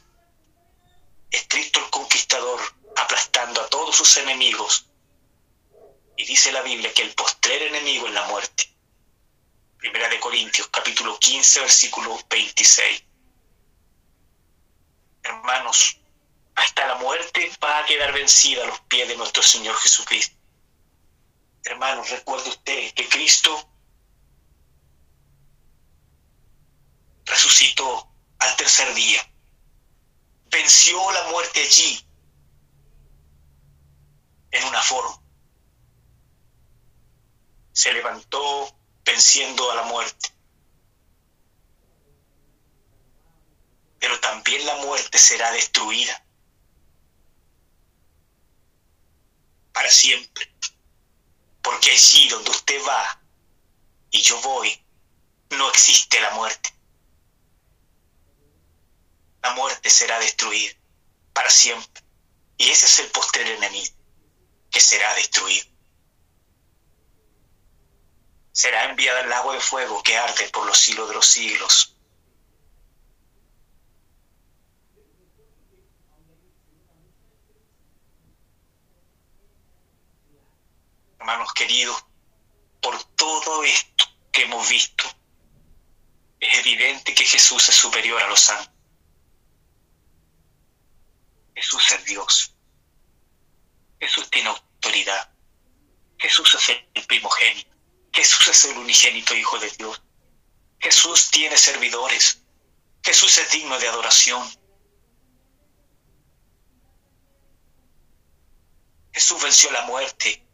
es Cristo el conquistador aplastando a todos sus enemigos. Y dice la Biblia que el postrer enemigo es la muerte. Primera de Corintios, capítulo 15, versículo 26. Hermanos, hasta la muerte va a quedar vencida a los pies de nuestro Señor Jesucristo. Hermanos, recuerde usted que Cristo resucitó al tercer día. Venció la muerte allí en una forma. Se levantó venciendo a la muerte. Pero también la muerte será destruida para siempre. Porque allí donde usted va y yo voy, no existe la muerte. La muerte será destruida para siempre. Y ese es el postre enemigo que será destruido. Será enviada el lago de fuego que arde por los siglos de los siglos. Hermanos queridos, por todo esto que hemos visto, es evidente que Jesús es superior a los santos. Jesús es Dios. Jesús tiene autoridad. Jesús es el primogénito. Jesús es el unigénito Hijo de Dios. Jesús tiene servidores. Jesús es digno de adoración. Jesús venció la muerte.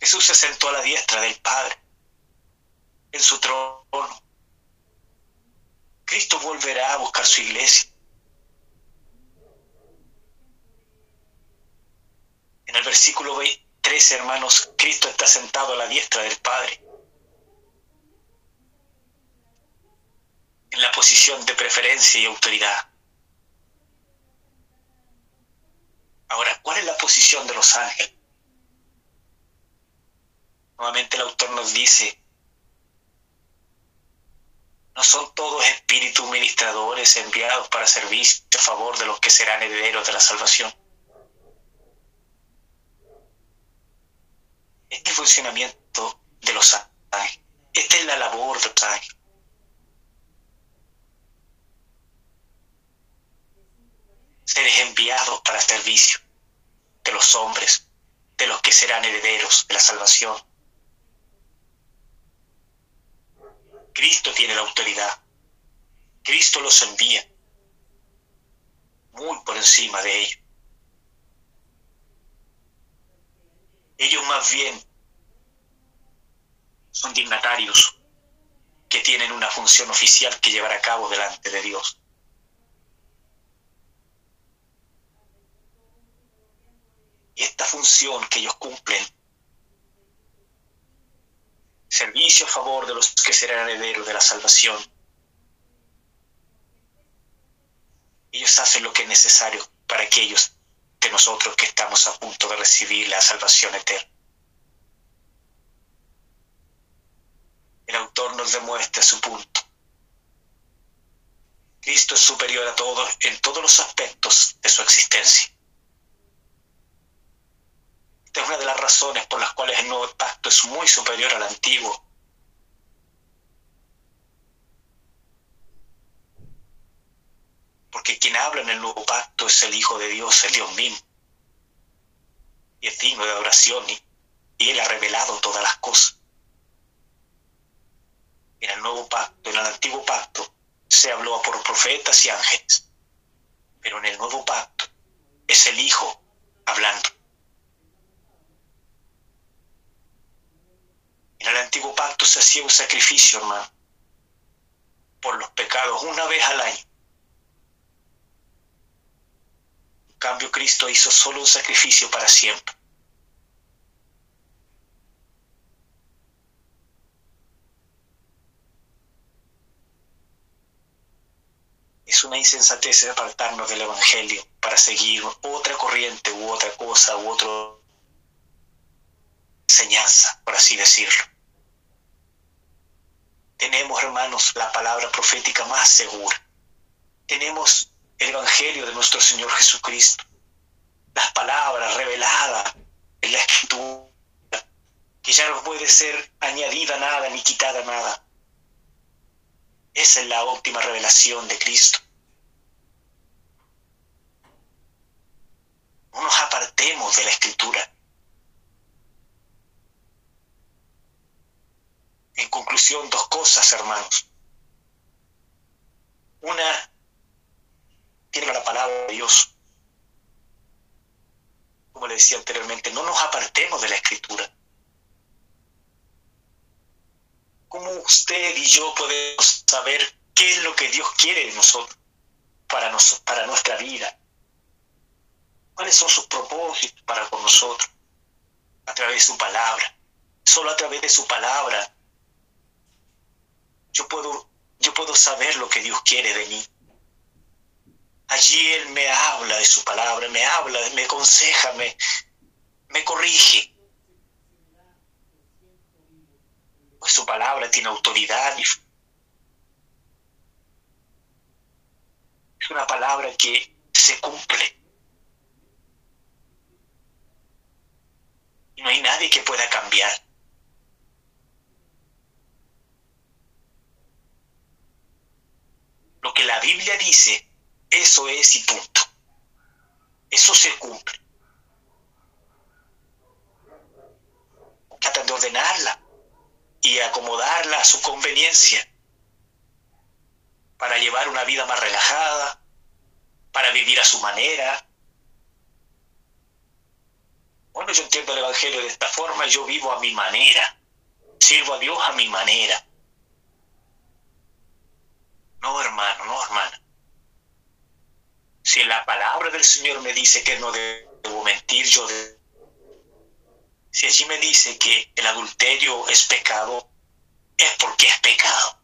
Jesús se sentó a la diestra del Padre en su trono. Cristo volverá a buscar su iglesia. En el versículo 13, hermanos, Cristo está sentado a la diestra del Padre. En la posición de preferencia y autoridad. Ahora, ¿cuál es la posición de los ángeles? Nuevamente el autor nos dice, no son todos espíritus ministradores enviados para servir a favor de los que serán herederos de la salvación. Este funcionamiento de los ángeles. Esta es la labor de los ángeles. Seres enviados para servicio de los hombres, de los que serán herederos de la salvación. Cristo tiene la autoridad. Cristo los envía muy por encima de ellos. Ellos más bien son dignatarios que tienen una función oficial que llevar a cabo delante de Dios. Y esta función que ellos cumplen, servicio a favor de los que serán herederos de la salvación, ellos hacen lo que es necesario para aquellos de nosotros que estamos a punto de recibir la salvación eterna. El autor nos demuestra su punto. Cristo es superior a todos en todos los aspectos de su existencia. Esta es una de las razones por las cuales el nuevo pacto es muy superior al antiguo. Porque quien habla en el nuevo pacto es el Hijo de Dios, el Dios mismo. Y es digno de adoración y, y Él ha revelado todas las cosas. En el nuevo pacto, en el antiguo pacto, se habló por profetas y ángeles. Pero en el nuevo pacto es el Hijo hablando. En el antiguo pacto se hacía un sacrificio, hermano, por los pecados una vez al año. En cambio, Cristo hizo solo un sacrificio para siempre. es una insensatez apartarnos del Evangelio para seguir otra corriente u otra cosa u otra enseñanza, por así decirlo. Tenemos, hermanos, la palabra profética más segura. Tenemos el Evangelio de nuestro Señor Jesucristo. Las palabras reveladas en la Escritura, que ya no puede ser añadida nada ni quitada nada esa es la óptima revelación de Cristo. No nos apartemos de la escritura. En conclusión, dos cosas, hermanos. Una, tiene la palabra de Dios. Como le decía anteriormente, no nos apartemos de la escritura. ¿Cómo usted y yo podemos saber qué es lo que Dios quiere de nosotros, para, para nuestra vida? ¿Cuáles son sus propósitos para con nosotros? A través de su palabra. Solo a través de su palabra yo puedo, yo puedo saber lo que Dios quiere de mí. Allí Él me habla de su palabra, me habla, me aconseja, me, me corrige. pues su palabra tiene autoridad. Y es una palabra que se cumple. Y no hay nadie que pueda cambiar. Lo que la Biblia dice, eso es y punto. Eso se cumple. Tratan de ordenarla y acomodarla a su conveniencia para llevar una vida más relajada, para vivir a su manera. Bueno, yo entiendo el Evangelio de esta forma, yo vivo a mi manera, sirvo a Dios a mi manera. No, hermano, no, hermana. Si la palabra del Señor me dice que no debo mentir, yo debo si allí me dice que el adulterio es pecado, es porque es pecado.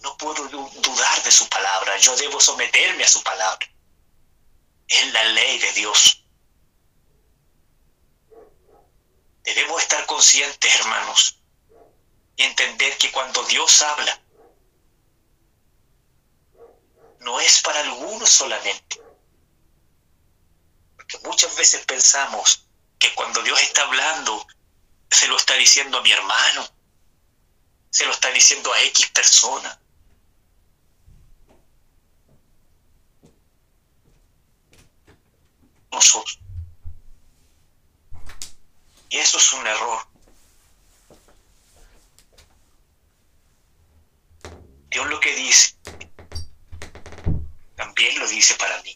No puedo dudar de su palabra, yo debo someterme a su palabra. Es la ley de Dios. Debemos estar conscientes, hermanos, y entender que cuando Dios habla, no es para algunos solamente, muchas veces pensamos que cuando Dios está hablando, se lo está diciendo a mi hermano, se lo está diciendo a X persona. Nosotros. Eso es un error. Dios lo que dice, también lo dice para mí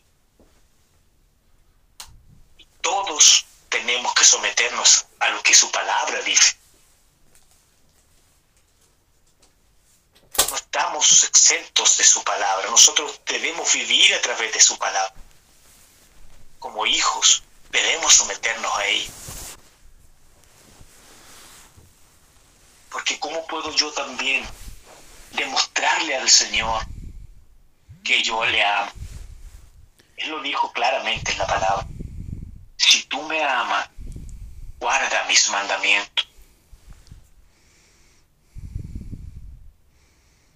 todos tenemos que someternos a lo que su palabra dice. No estamos exentos de su palabra, nosotros debemos vivir a través de su palabra. Como hijos, debemos someternos a ella. Porque ¿cómo puedo yo también demostrarle al Señor que yo le amo? Él lo dijo claramente en la palabra si tú me amas, guarda mis mandamientos.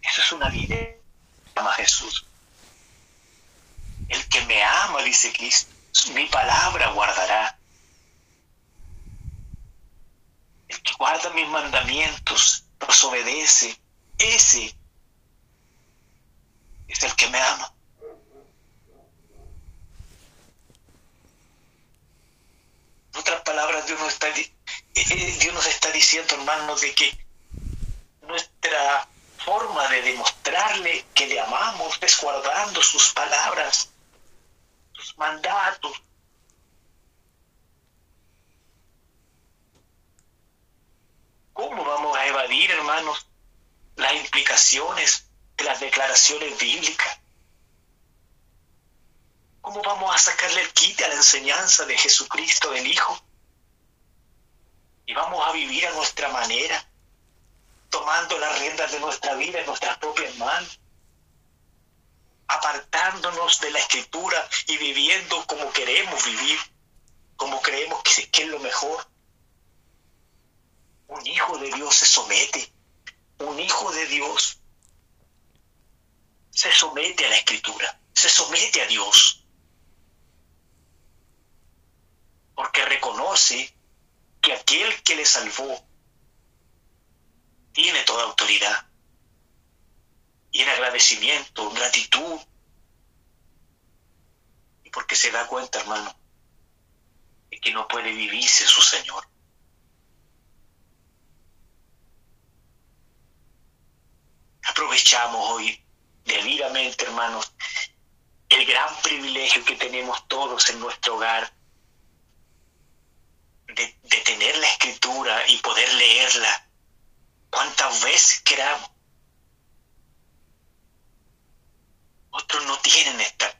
Eso es una vida. Ama Jesús. El que me ama, dice Cristo, mi palabra guardará. El guarda mis mandamientos, los obedece, ese es el que me ama. En otras palabras, Dios nos está, eh, eh, Dios nos está diciendo, hermanos, de que nuestra forma de demostrarle que le amamos es guardando sus palabras, sus mandatos. ¿Cómo vamos a evadir, hermanos, las implicaciones de las declaraciones bíblicas? ¿Cómo vamos a sacarle el quite a la enseñanza de Jesucristo, del Hijo? Y vamos a vivir a nuestra manera, tomando las riendas de nuestra vida en nuestras propias manos, apartándonos de la escritura y viviendo como queremos vivir, como creemos que es lo mejor. Un hijo de Dios se somete, un hijo de Dios se somete a la escritura, se somete a Dios. porque reconoce que aquel que le salvó tiene toda autoridad. Y en agradecimiento, gratitud, y porque se da cuenta, hermano, de que no puede vivirse su Señor. Aprovechamos hoy debidamente, hermanos, el gran privilegio que tenemos todos en nuestro hogar de, tener la escritura y poder leerla cuantas veces queramos. Otros no tienen esta,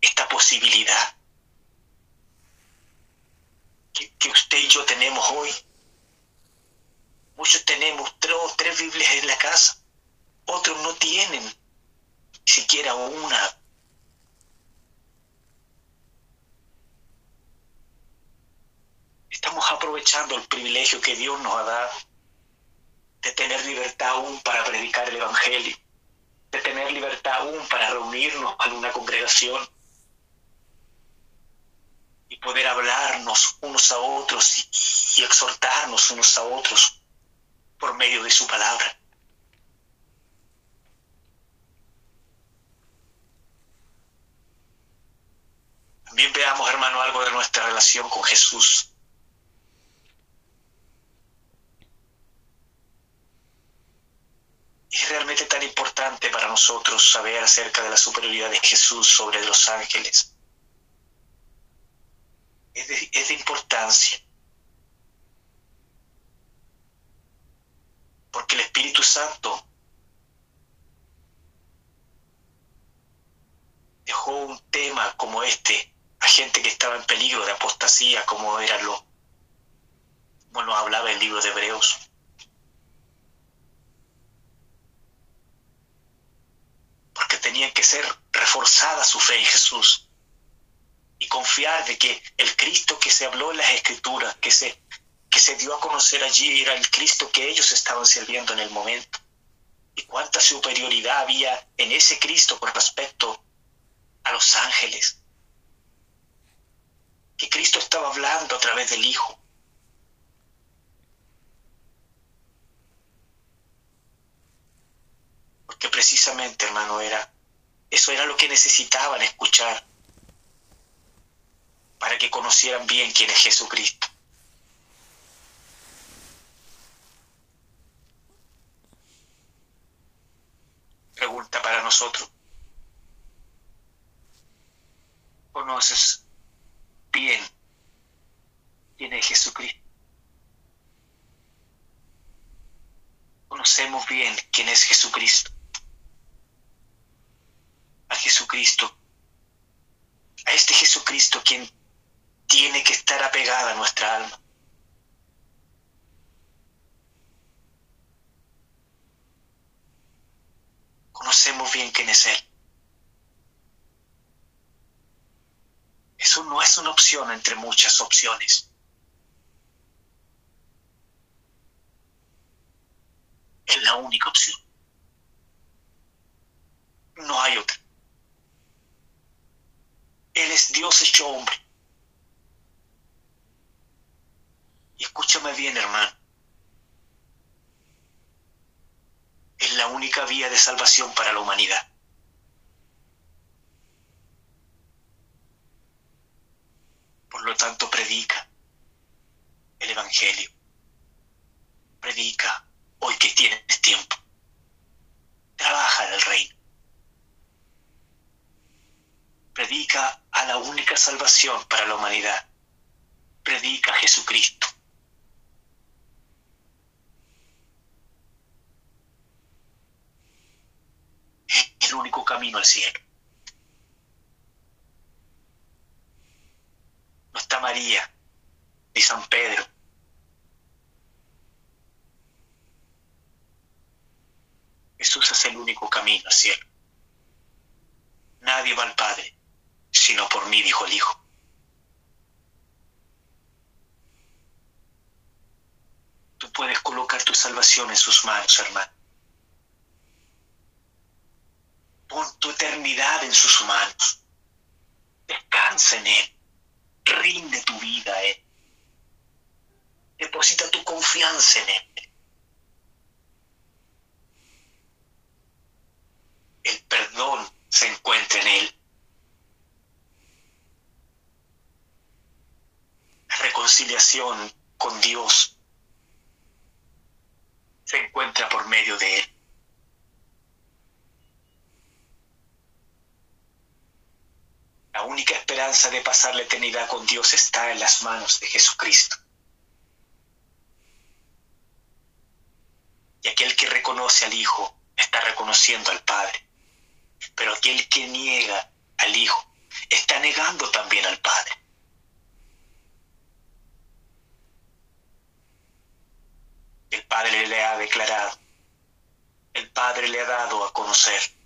esta posibilidad que, que, usted y yo tenemos hoy. Muchos tenemos tres, tres Biblias en la casa, otros no tienen siquiera una estamos aprovechando el privilegio que Dios nos ha dado de tener libertad aún para predicar el Evangelio, de tener libertad aún para reunirnos en una congregación y poder hablarnos unos a otros y, exhortarnos unos a otros por medio de su palabra. También veamos, hermano, algo de nuestra relación con Jesús. es realmente tan importante para nosotros saber acerca de la superioridad de Jesús sobre los ángeles. Es de, importancia. Porque el Espíritu Santo dejó un tema como este a gente que estaba en peligro de apostasía, como era lo, como hablaba el libro de Hebreos. porque tenía que ser reforzada su fe en Jesús y confiar de que el Cristo que se habló en las Escrituras, que se, que se dio a conocer allí, era el Cristo que ellos estaban sirviendo en el momento. Y cuánta superioridad había en ese Cristo con respecto a los ángeles. Que Cristo estaba hablando a través del Hijo. que precisamente, hermano, era eso era lo que necesitaban escuchar para que conocieran bien quién es Jesucristo. Pregunta para nosotros. ¿Conoces bien quién es Jesucristo? Conocemos bien quién es Jesucristo a Jesucristo, a este Jesucristo quien tiene que estar apegada a nuestra alma. Conocemos bien quién es Él. Eso no es una opción entre muchas opciones. Es la única opción. No hay otra. Él es Dios hecho hombre. Y escúchame bien, hermano. Es la única vía de salvación para la humanidad. Por lo tanto, predica el Evangelio. Predica hoy que tienes tiempo. Trabaja en el reino. Predica a la única salvación para la humanidad. Predica a Jesucristo. Es el único camino al cielo. No está María ni San Pedro. Jesús es el único camino al cielo. Nadie va al Padre, sino por mí, dijo el Hijo. Tú puedes colocar tu salvación en sus manos, hermano. Pon tu eternidad en sus manos. Descansa en Él. Rinde tu vida a Él. Deposita tu confianza en Él. El perdón se encuentra en Él. La reconciliación con Dios se encuentra por medio de Él. La única esperanza de pasar la eternidad con Dios está en las manos de Jesucristo. Y aquel que reconoce al Hijo está reconociendo al Padre. Pero aquel que niega al Hijo está negando también al Padre. El Padre le ha declarado, el Padre le ha dado a conocer.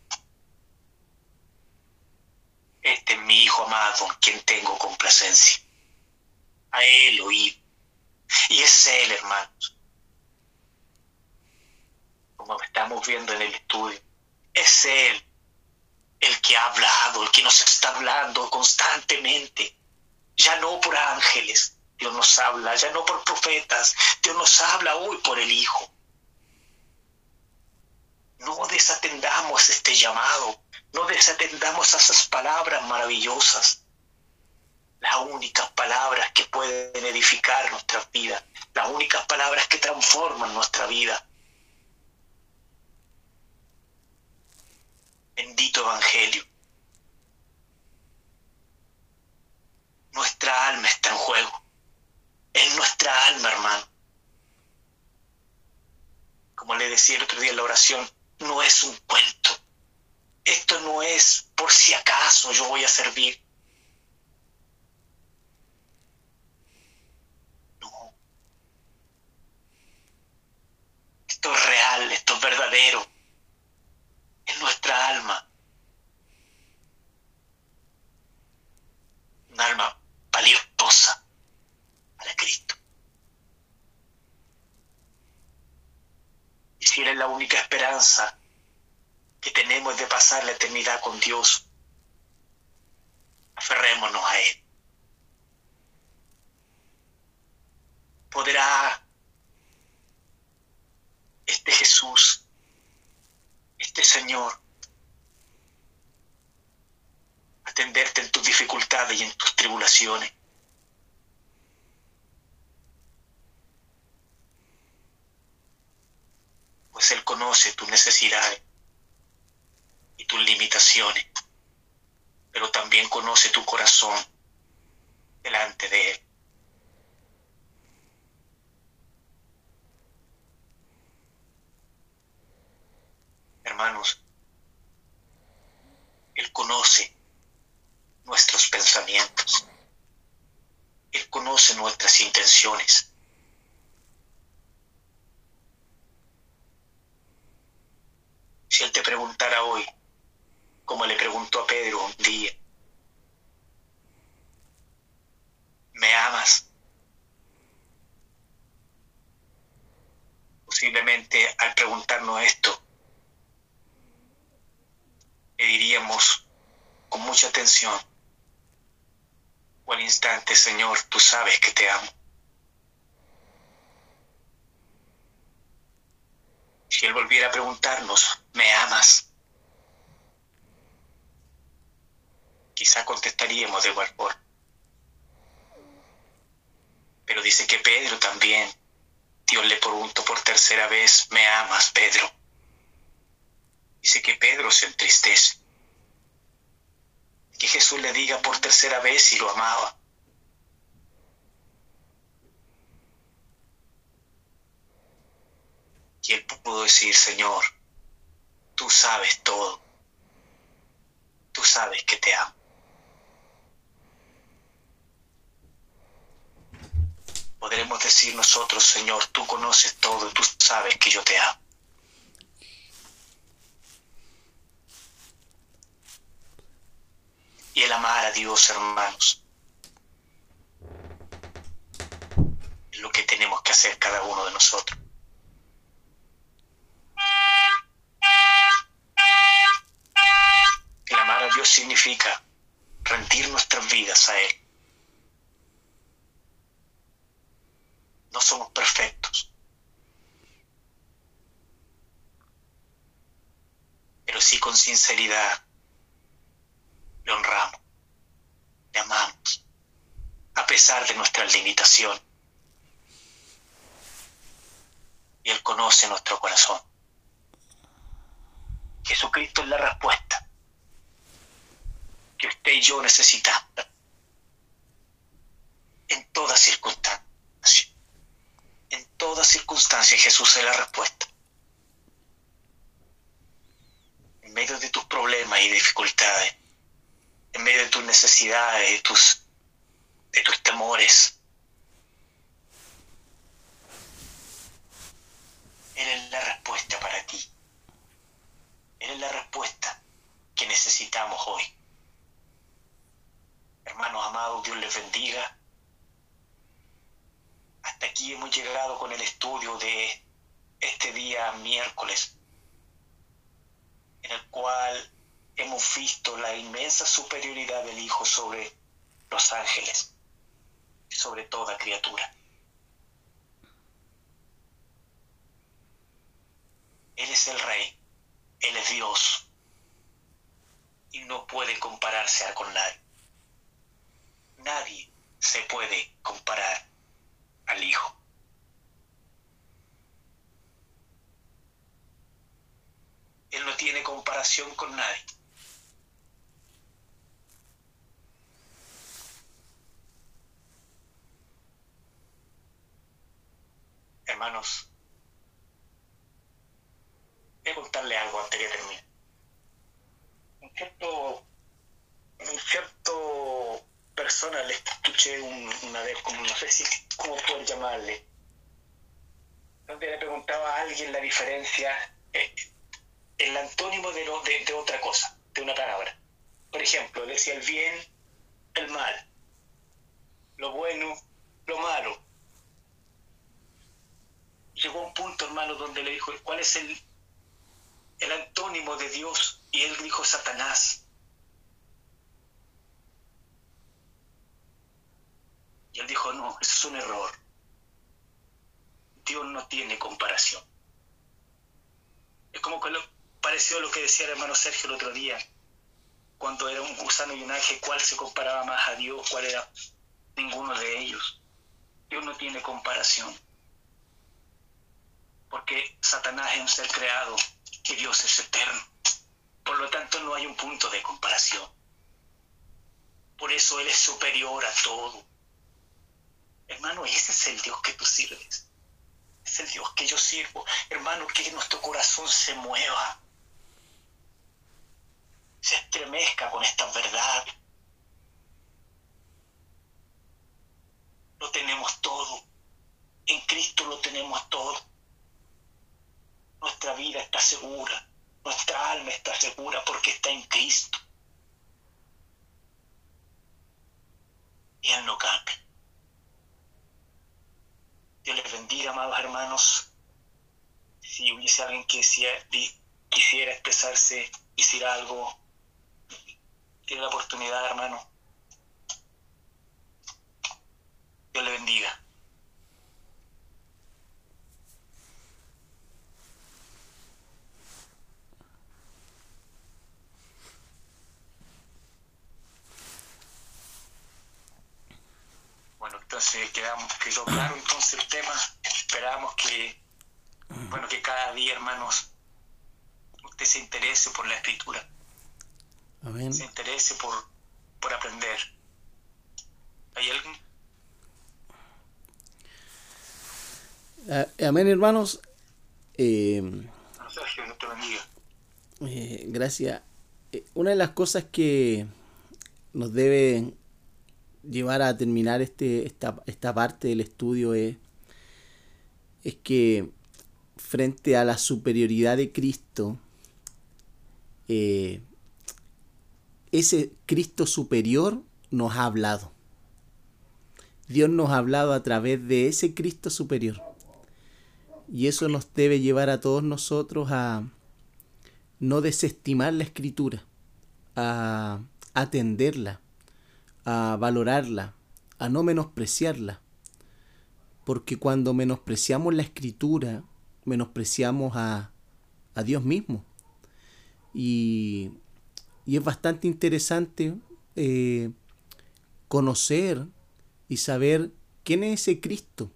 Este es mi Hijo amado, quien tengo complacencia. A Él oíd. Y es Él, hermanos. Como estamos viendo en el estudio, es Él el que ha hablado, el que nos está hablando constantemente, ya no por ángeles, Dios nos habla, ya no por profetas, Dios nos habla hoy por el Hijo. No desatendamos este llamado, no desatendamos esas palabras maravillosas, las únicas palabras que pueden edificar nuestra vida, las únicas palabras que transforman nuestra vida. Bendito Evangelio. Nuestra alma está en juego. En nuestra alma, hermano. Como le decía el otro día en la oración, no es un cuento. Esto no es por si acaso yo voy a servir. No. Esto es real, esto es verdadero en nuestra alma. Un alma valiosa para Cristo. Y si Él es la única esperanza tenemos de pasar la eternidad con Dios, aferrémonos a Él. Podrá este Jesús este Señor atenderte en tus dificultades y en tus tribulaciones. Pues Él conoce tus necesidades y tus limitaciones, pero también conoce tu corazón delante de Él. hermanos, Él conoce nuestros pensamientos. Él conoce nuestras intenciones. Si Él te preguntara hoy, como le preguntó a Pedro un día, ¿me amas? Posiblemente al preguntarnos esto, le diríamos con mucha atención, o al instante, Señor, tú sabes que te amo. Si Él volviera a preguntarnos, ¿me amas? Quizá contestaríamos de igual. Pero dice que Pedro también, Dios le preguntó por tercera vez, ¿me amas, Pedro? Dice que Pedro se entristece. Que Jesús le diga por tercera vez si lo amaba. Y él pudo decir, Señor, tú sabes todo. Tú sabes que te amo. Podremos decir nosotros, Señor, tú conoces todo tú sabes que yo te amo. Y el amar a Dios, hermanos, es lo que tenemos que hacer cada uno de nosotros. El amar a Dios significa rendir nuestras vidas a Él. No somos perfectos. Pero sí con sinceridad le honramos, le amamos, a pesar de nuestras limitaciones. Y Él conoce nuestro corazón. Jesucristo es la respuesta que usted y yo necesitamos en toda circunstancia. Toda circunstancia Jesús es la respuesta. En medio de tus problemas y dificultades, en medio de tus necesidades, de tus, de tus temores, Él es la respuesta para ti. Él es la respuesta que necesitamos hoy. Hermanos amados, Dios les bendiga. Hasta aquí hemos llegado con el estudio de este día miércoles, en el cual hemos visto la inmensa superioridad del Hijo sobre los ángeles, sobre toda criatura. Él es el Rey, Él es Dios, y no puede compararse con nadie. Nadie se puede comparar al Hijo. Él no tiene comparación con nadie. Hermanos, voy a contarle algo antes que termine. Un cierto, un cierto persona le escuché una vez, como no sé si cómo poder llamarle, donde le preguntaba a alguien la diferencia, eh, el antónimo de, lo, de otra cosa, de una palabra. Por ejemplo, decía el bien, el mal, lo bueno, lo malo. Llegó a un punto, hermano, donde le dijo, ¿cuál es el, el antónimo de Dios? Y él dijo Satanás. Y él dijo, no, eso es un error. Dios no tiene comparación. Es como que lo, pareció lo que decía el hermano Sergio el otro día, cuando era un gusano y un ángel, cuál se comparaba más a Dios, cuál era ninguno de ellos. Dios no tiene comparación. Porque Satanás es un ser creado y Dios es eterno. Por lo tanto, no hay un punto de comparación. Por eso Él es superior a todo. Hermano, ese es el Dios que tú sirves. Es el Dios que yo sirvo. Hermano, que nuestro corazón se mueva. Se estremezca con esta verdad. Lo tenemos todo. En Cristo lo tenemos todo. Nuestra vida está segura. Nuestra alma está segura porque está en Cristo. Y Él no cambia. Dios les bendiga, amados hermanos. Si hubiese alguien que quisiera expresarse, hiciera algo, tiene la oportunidad, hermano. Dios le bendiga. Bueno, entonces quedamos, quedó claro entonces el tema. Esperamos que, bueno, que cada día, hermanos, usted se interese por la escritura. Amén. Se interese por, por aprender. ¿Hay alguien? Ah, amén, hermanos. Eh, Sergio, te bendiga. eh, gracias. Eh, una de las cosas que nos debe llevar a terminar este, esta, esta parte del estudio es, es que frente a la superioridad de Cristo, eh, ese Cristo superior nos ha hablado. Dios nos ha hablado a través de ese Cristo superior. Y eso nos debe llevar a todos nosotros a no desestimar la escritura, a atenderla, a valorarla, a no menospreciarla. Porque cuando menospreciamos la escritura, menospreciamos a, a Dios mismo. Y, y, es bastante interesante eh, conocer y saber quién es ese Cristo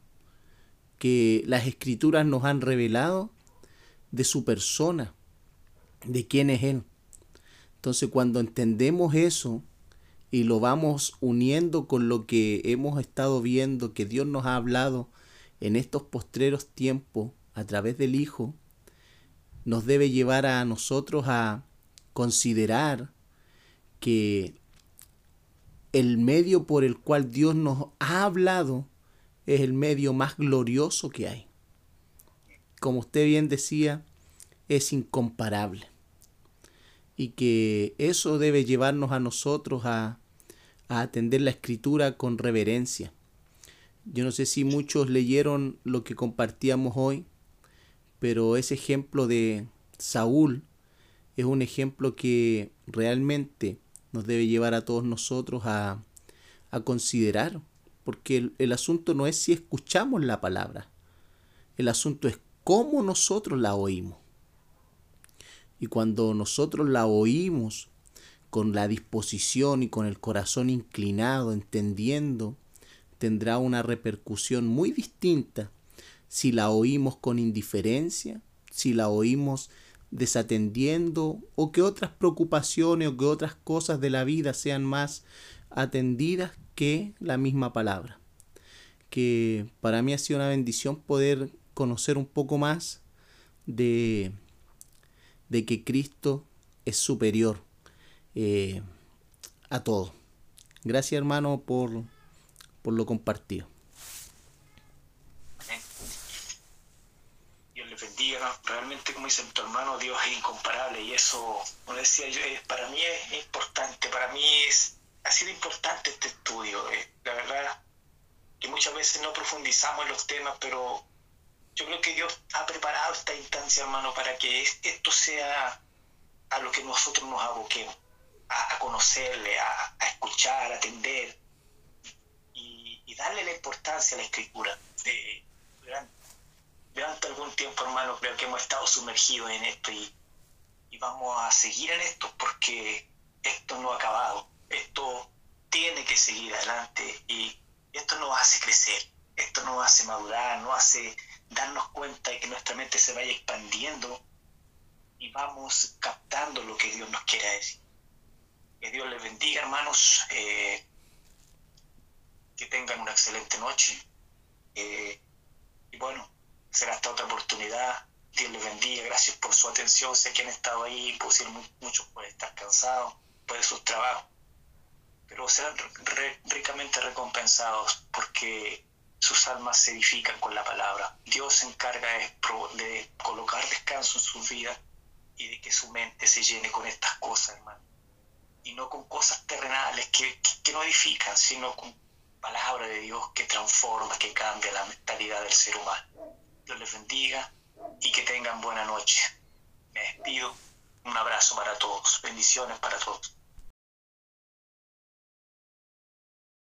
que las escrituras nos han revelado de su persona, de quién es Él. Entonces cuando entendemos eso y lo vamos uniendo con lo que hemos estado viendo, que Dios nos ha hablado en estos postreros tiempos a través del Hijo, nos debe llevar a nosotros a considerar que el medio por el cual Dios nos ha hablado es el medio más glorioso que hay. Como usted bien decía, es incomparable. Y que eso debe llevarnos a nosotros a, atender la escritura con reverencia. Yo no sé si muchos leyeron lo que compartíamos hoy, pero ese ejemplo de Saúl es un ejemplo que realmente nos debe llevar a todos nosotros a, a considerar, porque el, asunto no es si escuchamos la palabra, el asunto es cómo nosotros la oímos. Y cuando nosotros la oímos con la disposición y con el corazón inclinado, entendiendo, tendrá una repercusión muy distinta si la oímos con indiferencia, si la oímos desatendiendo o que otras preocupaciones o que otras cosas de la vida sean más atendidas que la misma palabra. Que para mí ha sido una bendición poder conocer un poco más de, de que Cristo es superior eh, a todo. Gracias hermano por, por lo compartido. Realmente, como dice tu hermano, Dios es incomparable y eso, como decía yo, para mí es, importante, para mí es, ha sido importante este estudio. la verdad que muchas veces no profundizamos en los temas, pero yo creo que Dios ha preparado esta instancia, hermano, para que esto sea a lo que nosotros nos aboquemos, a, conocerle, a, escuchar, a atender y, darle la importancia a la escritura. De, durante algún tiempo, hermano, creo que hemos estado sumergidos en esto y, y, vamos a seguir en esto porque esto no ha acabado. Esto tiene que seguir adelante y esto nos hace crecer, esto nos hace madurar, nos hace darnos cuenta de que nuestra mente se vaya expandiendo y vamos captando lo que Dios nos quiere decir. Que Dios les bendiga, hermanos. Eh, que tengan una excelente noche. Eh, y bueno, será hasta otra oportunidad. Dios les bendiga, gracias por su atención. Sé que han estado ahí, pusieron muchos pueden estar cansados, pueden sus trabajos, pero serán ricamente recompensados porque sus almas se edifican con la palabra. Dios se encarga de, colocar descanso en sus vidas y de que su mente se llene con estas cosas, hermano. Y no con cosas terrenales que, que, que no edifican, sino con palabra de Dios que transforma, que cambia la mentalidad del ser humano. Dios les bendiga y que tengan buena noche. Me despido. Un abrazo para todos. Bendiciones para todos.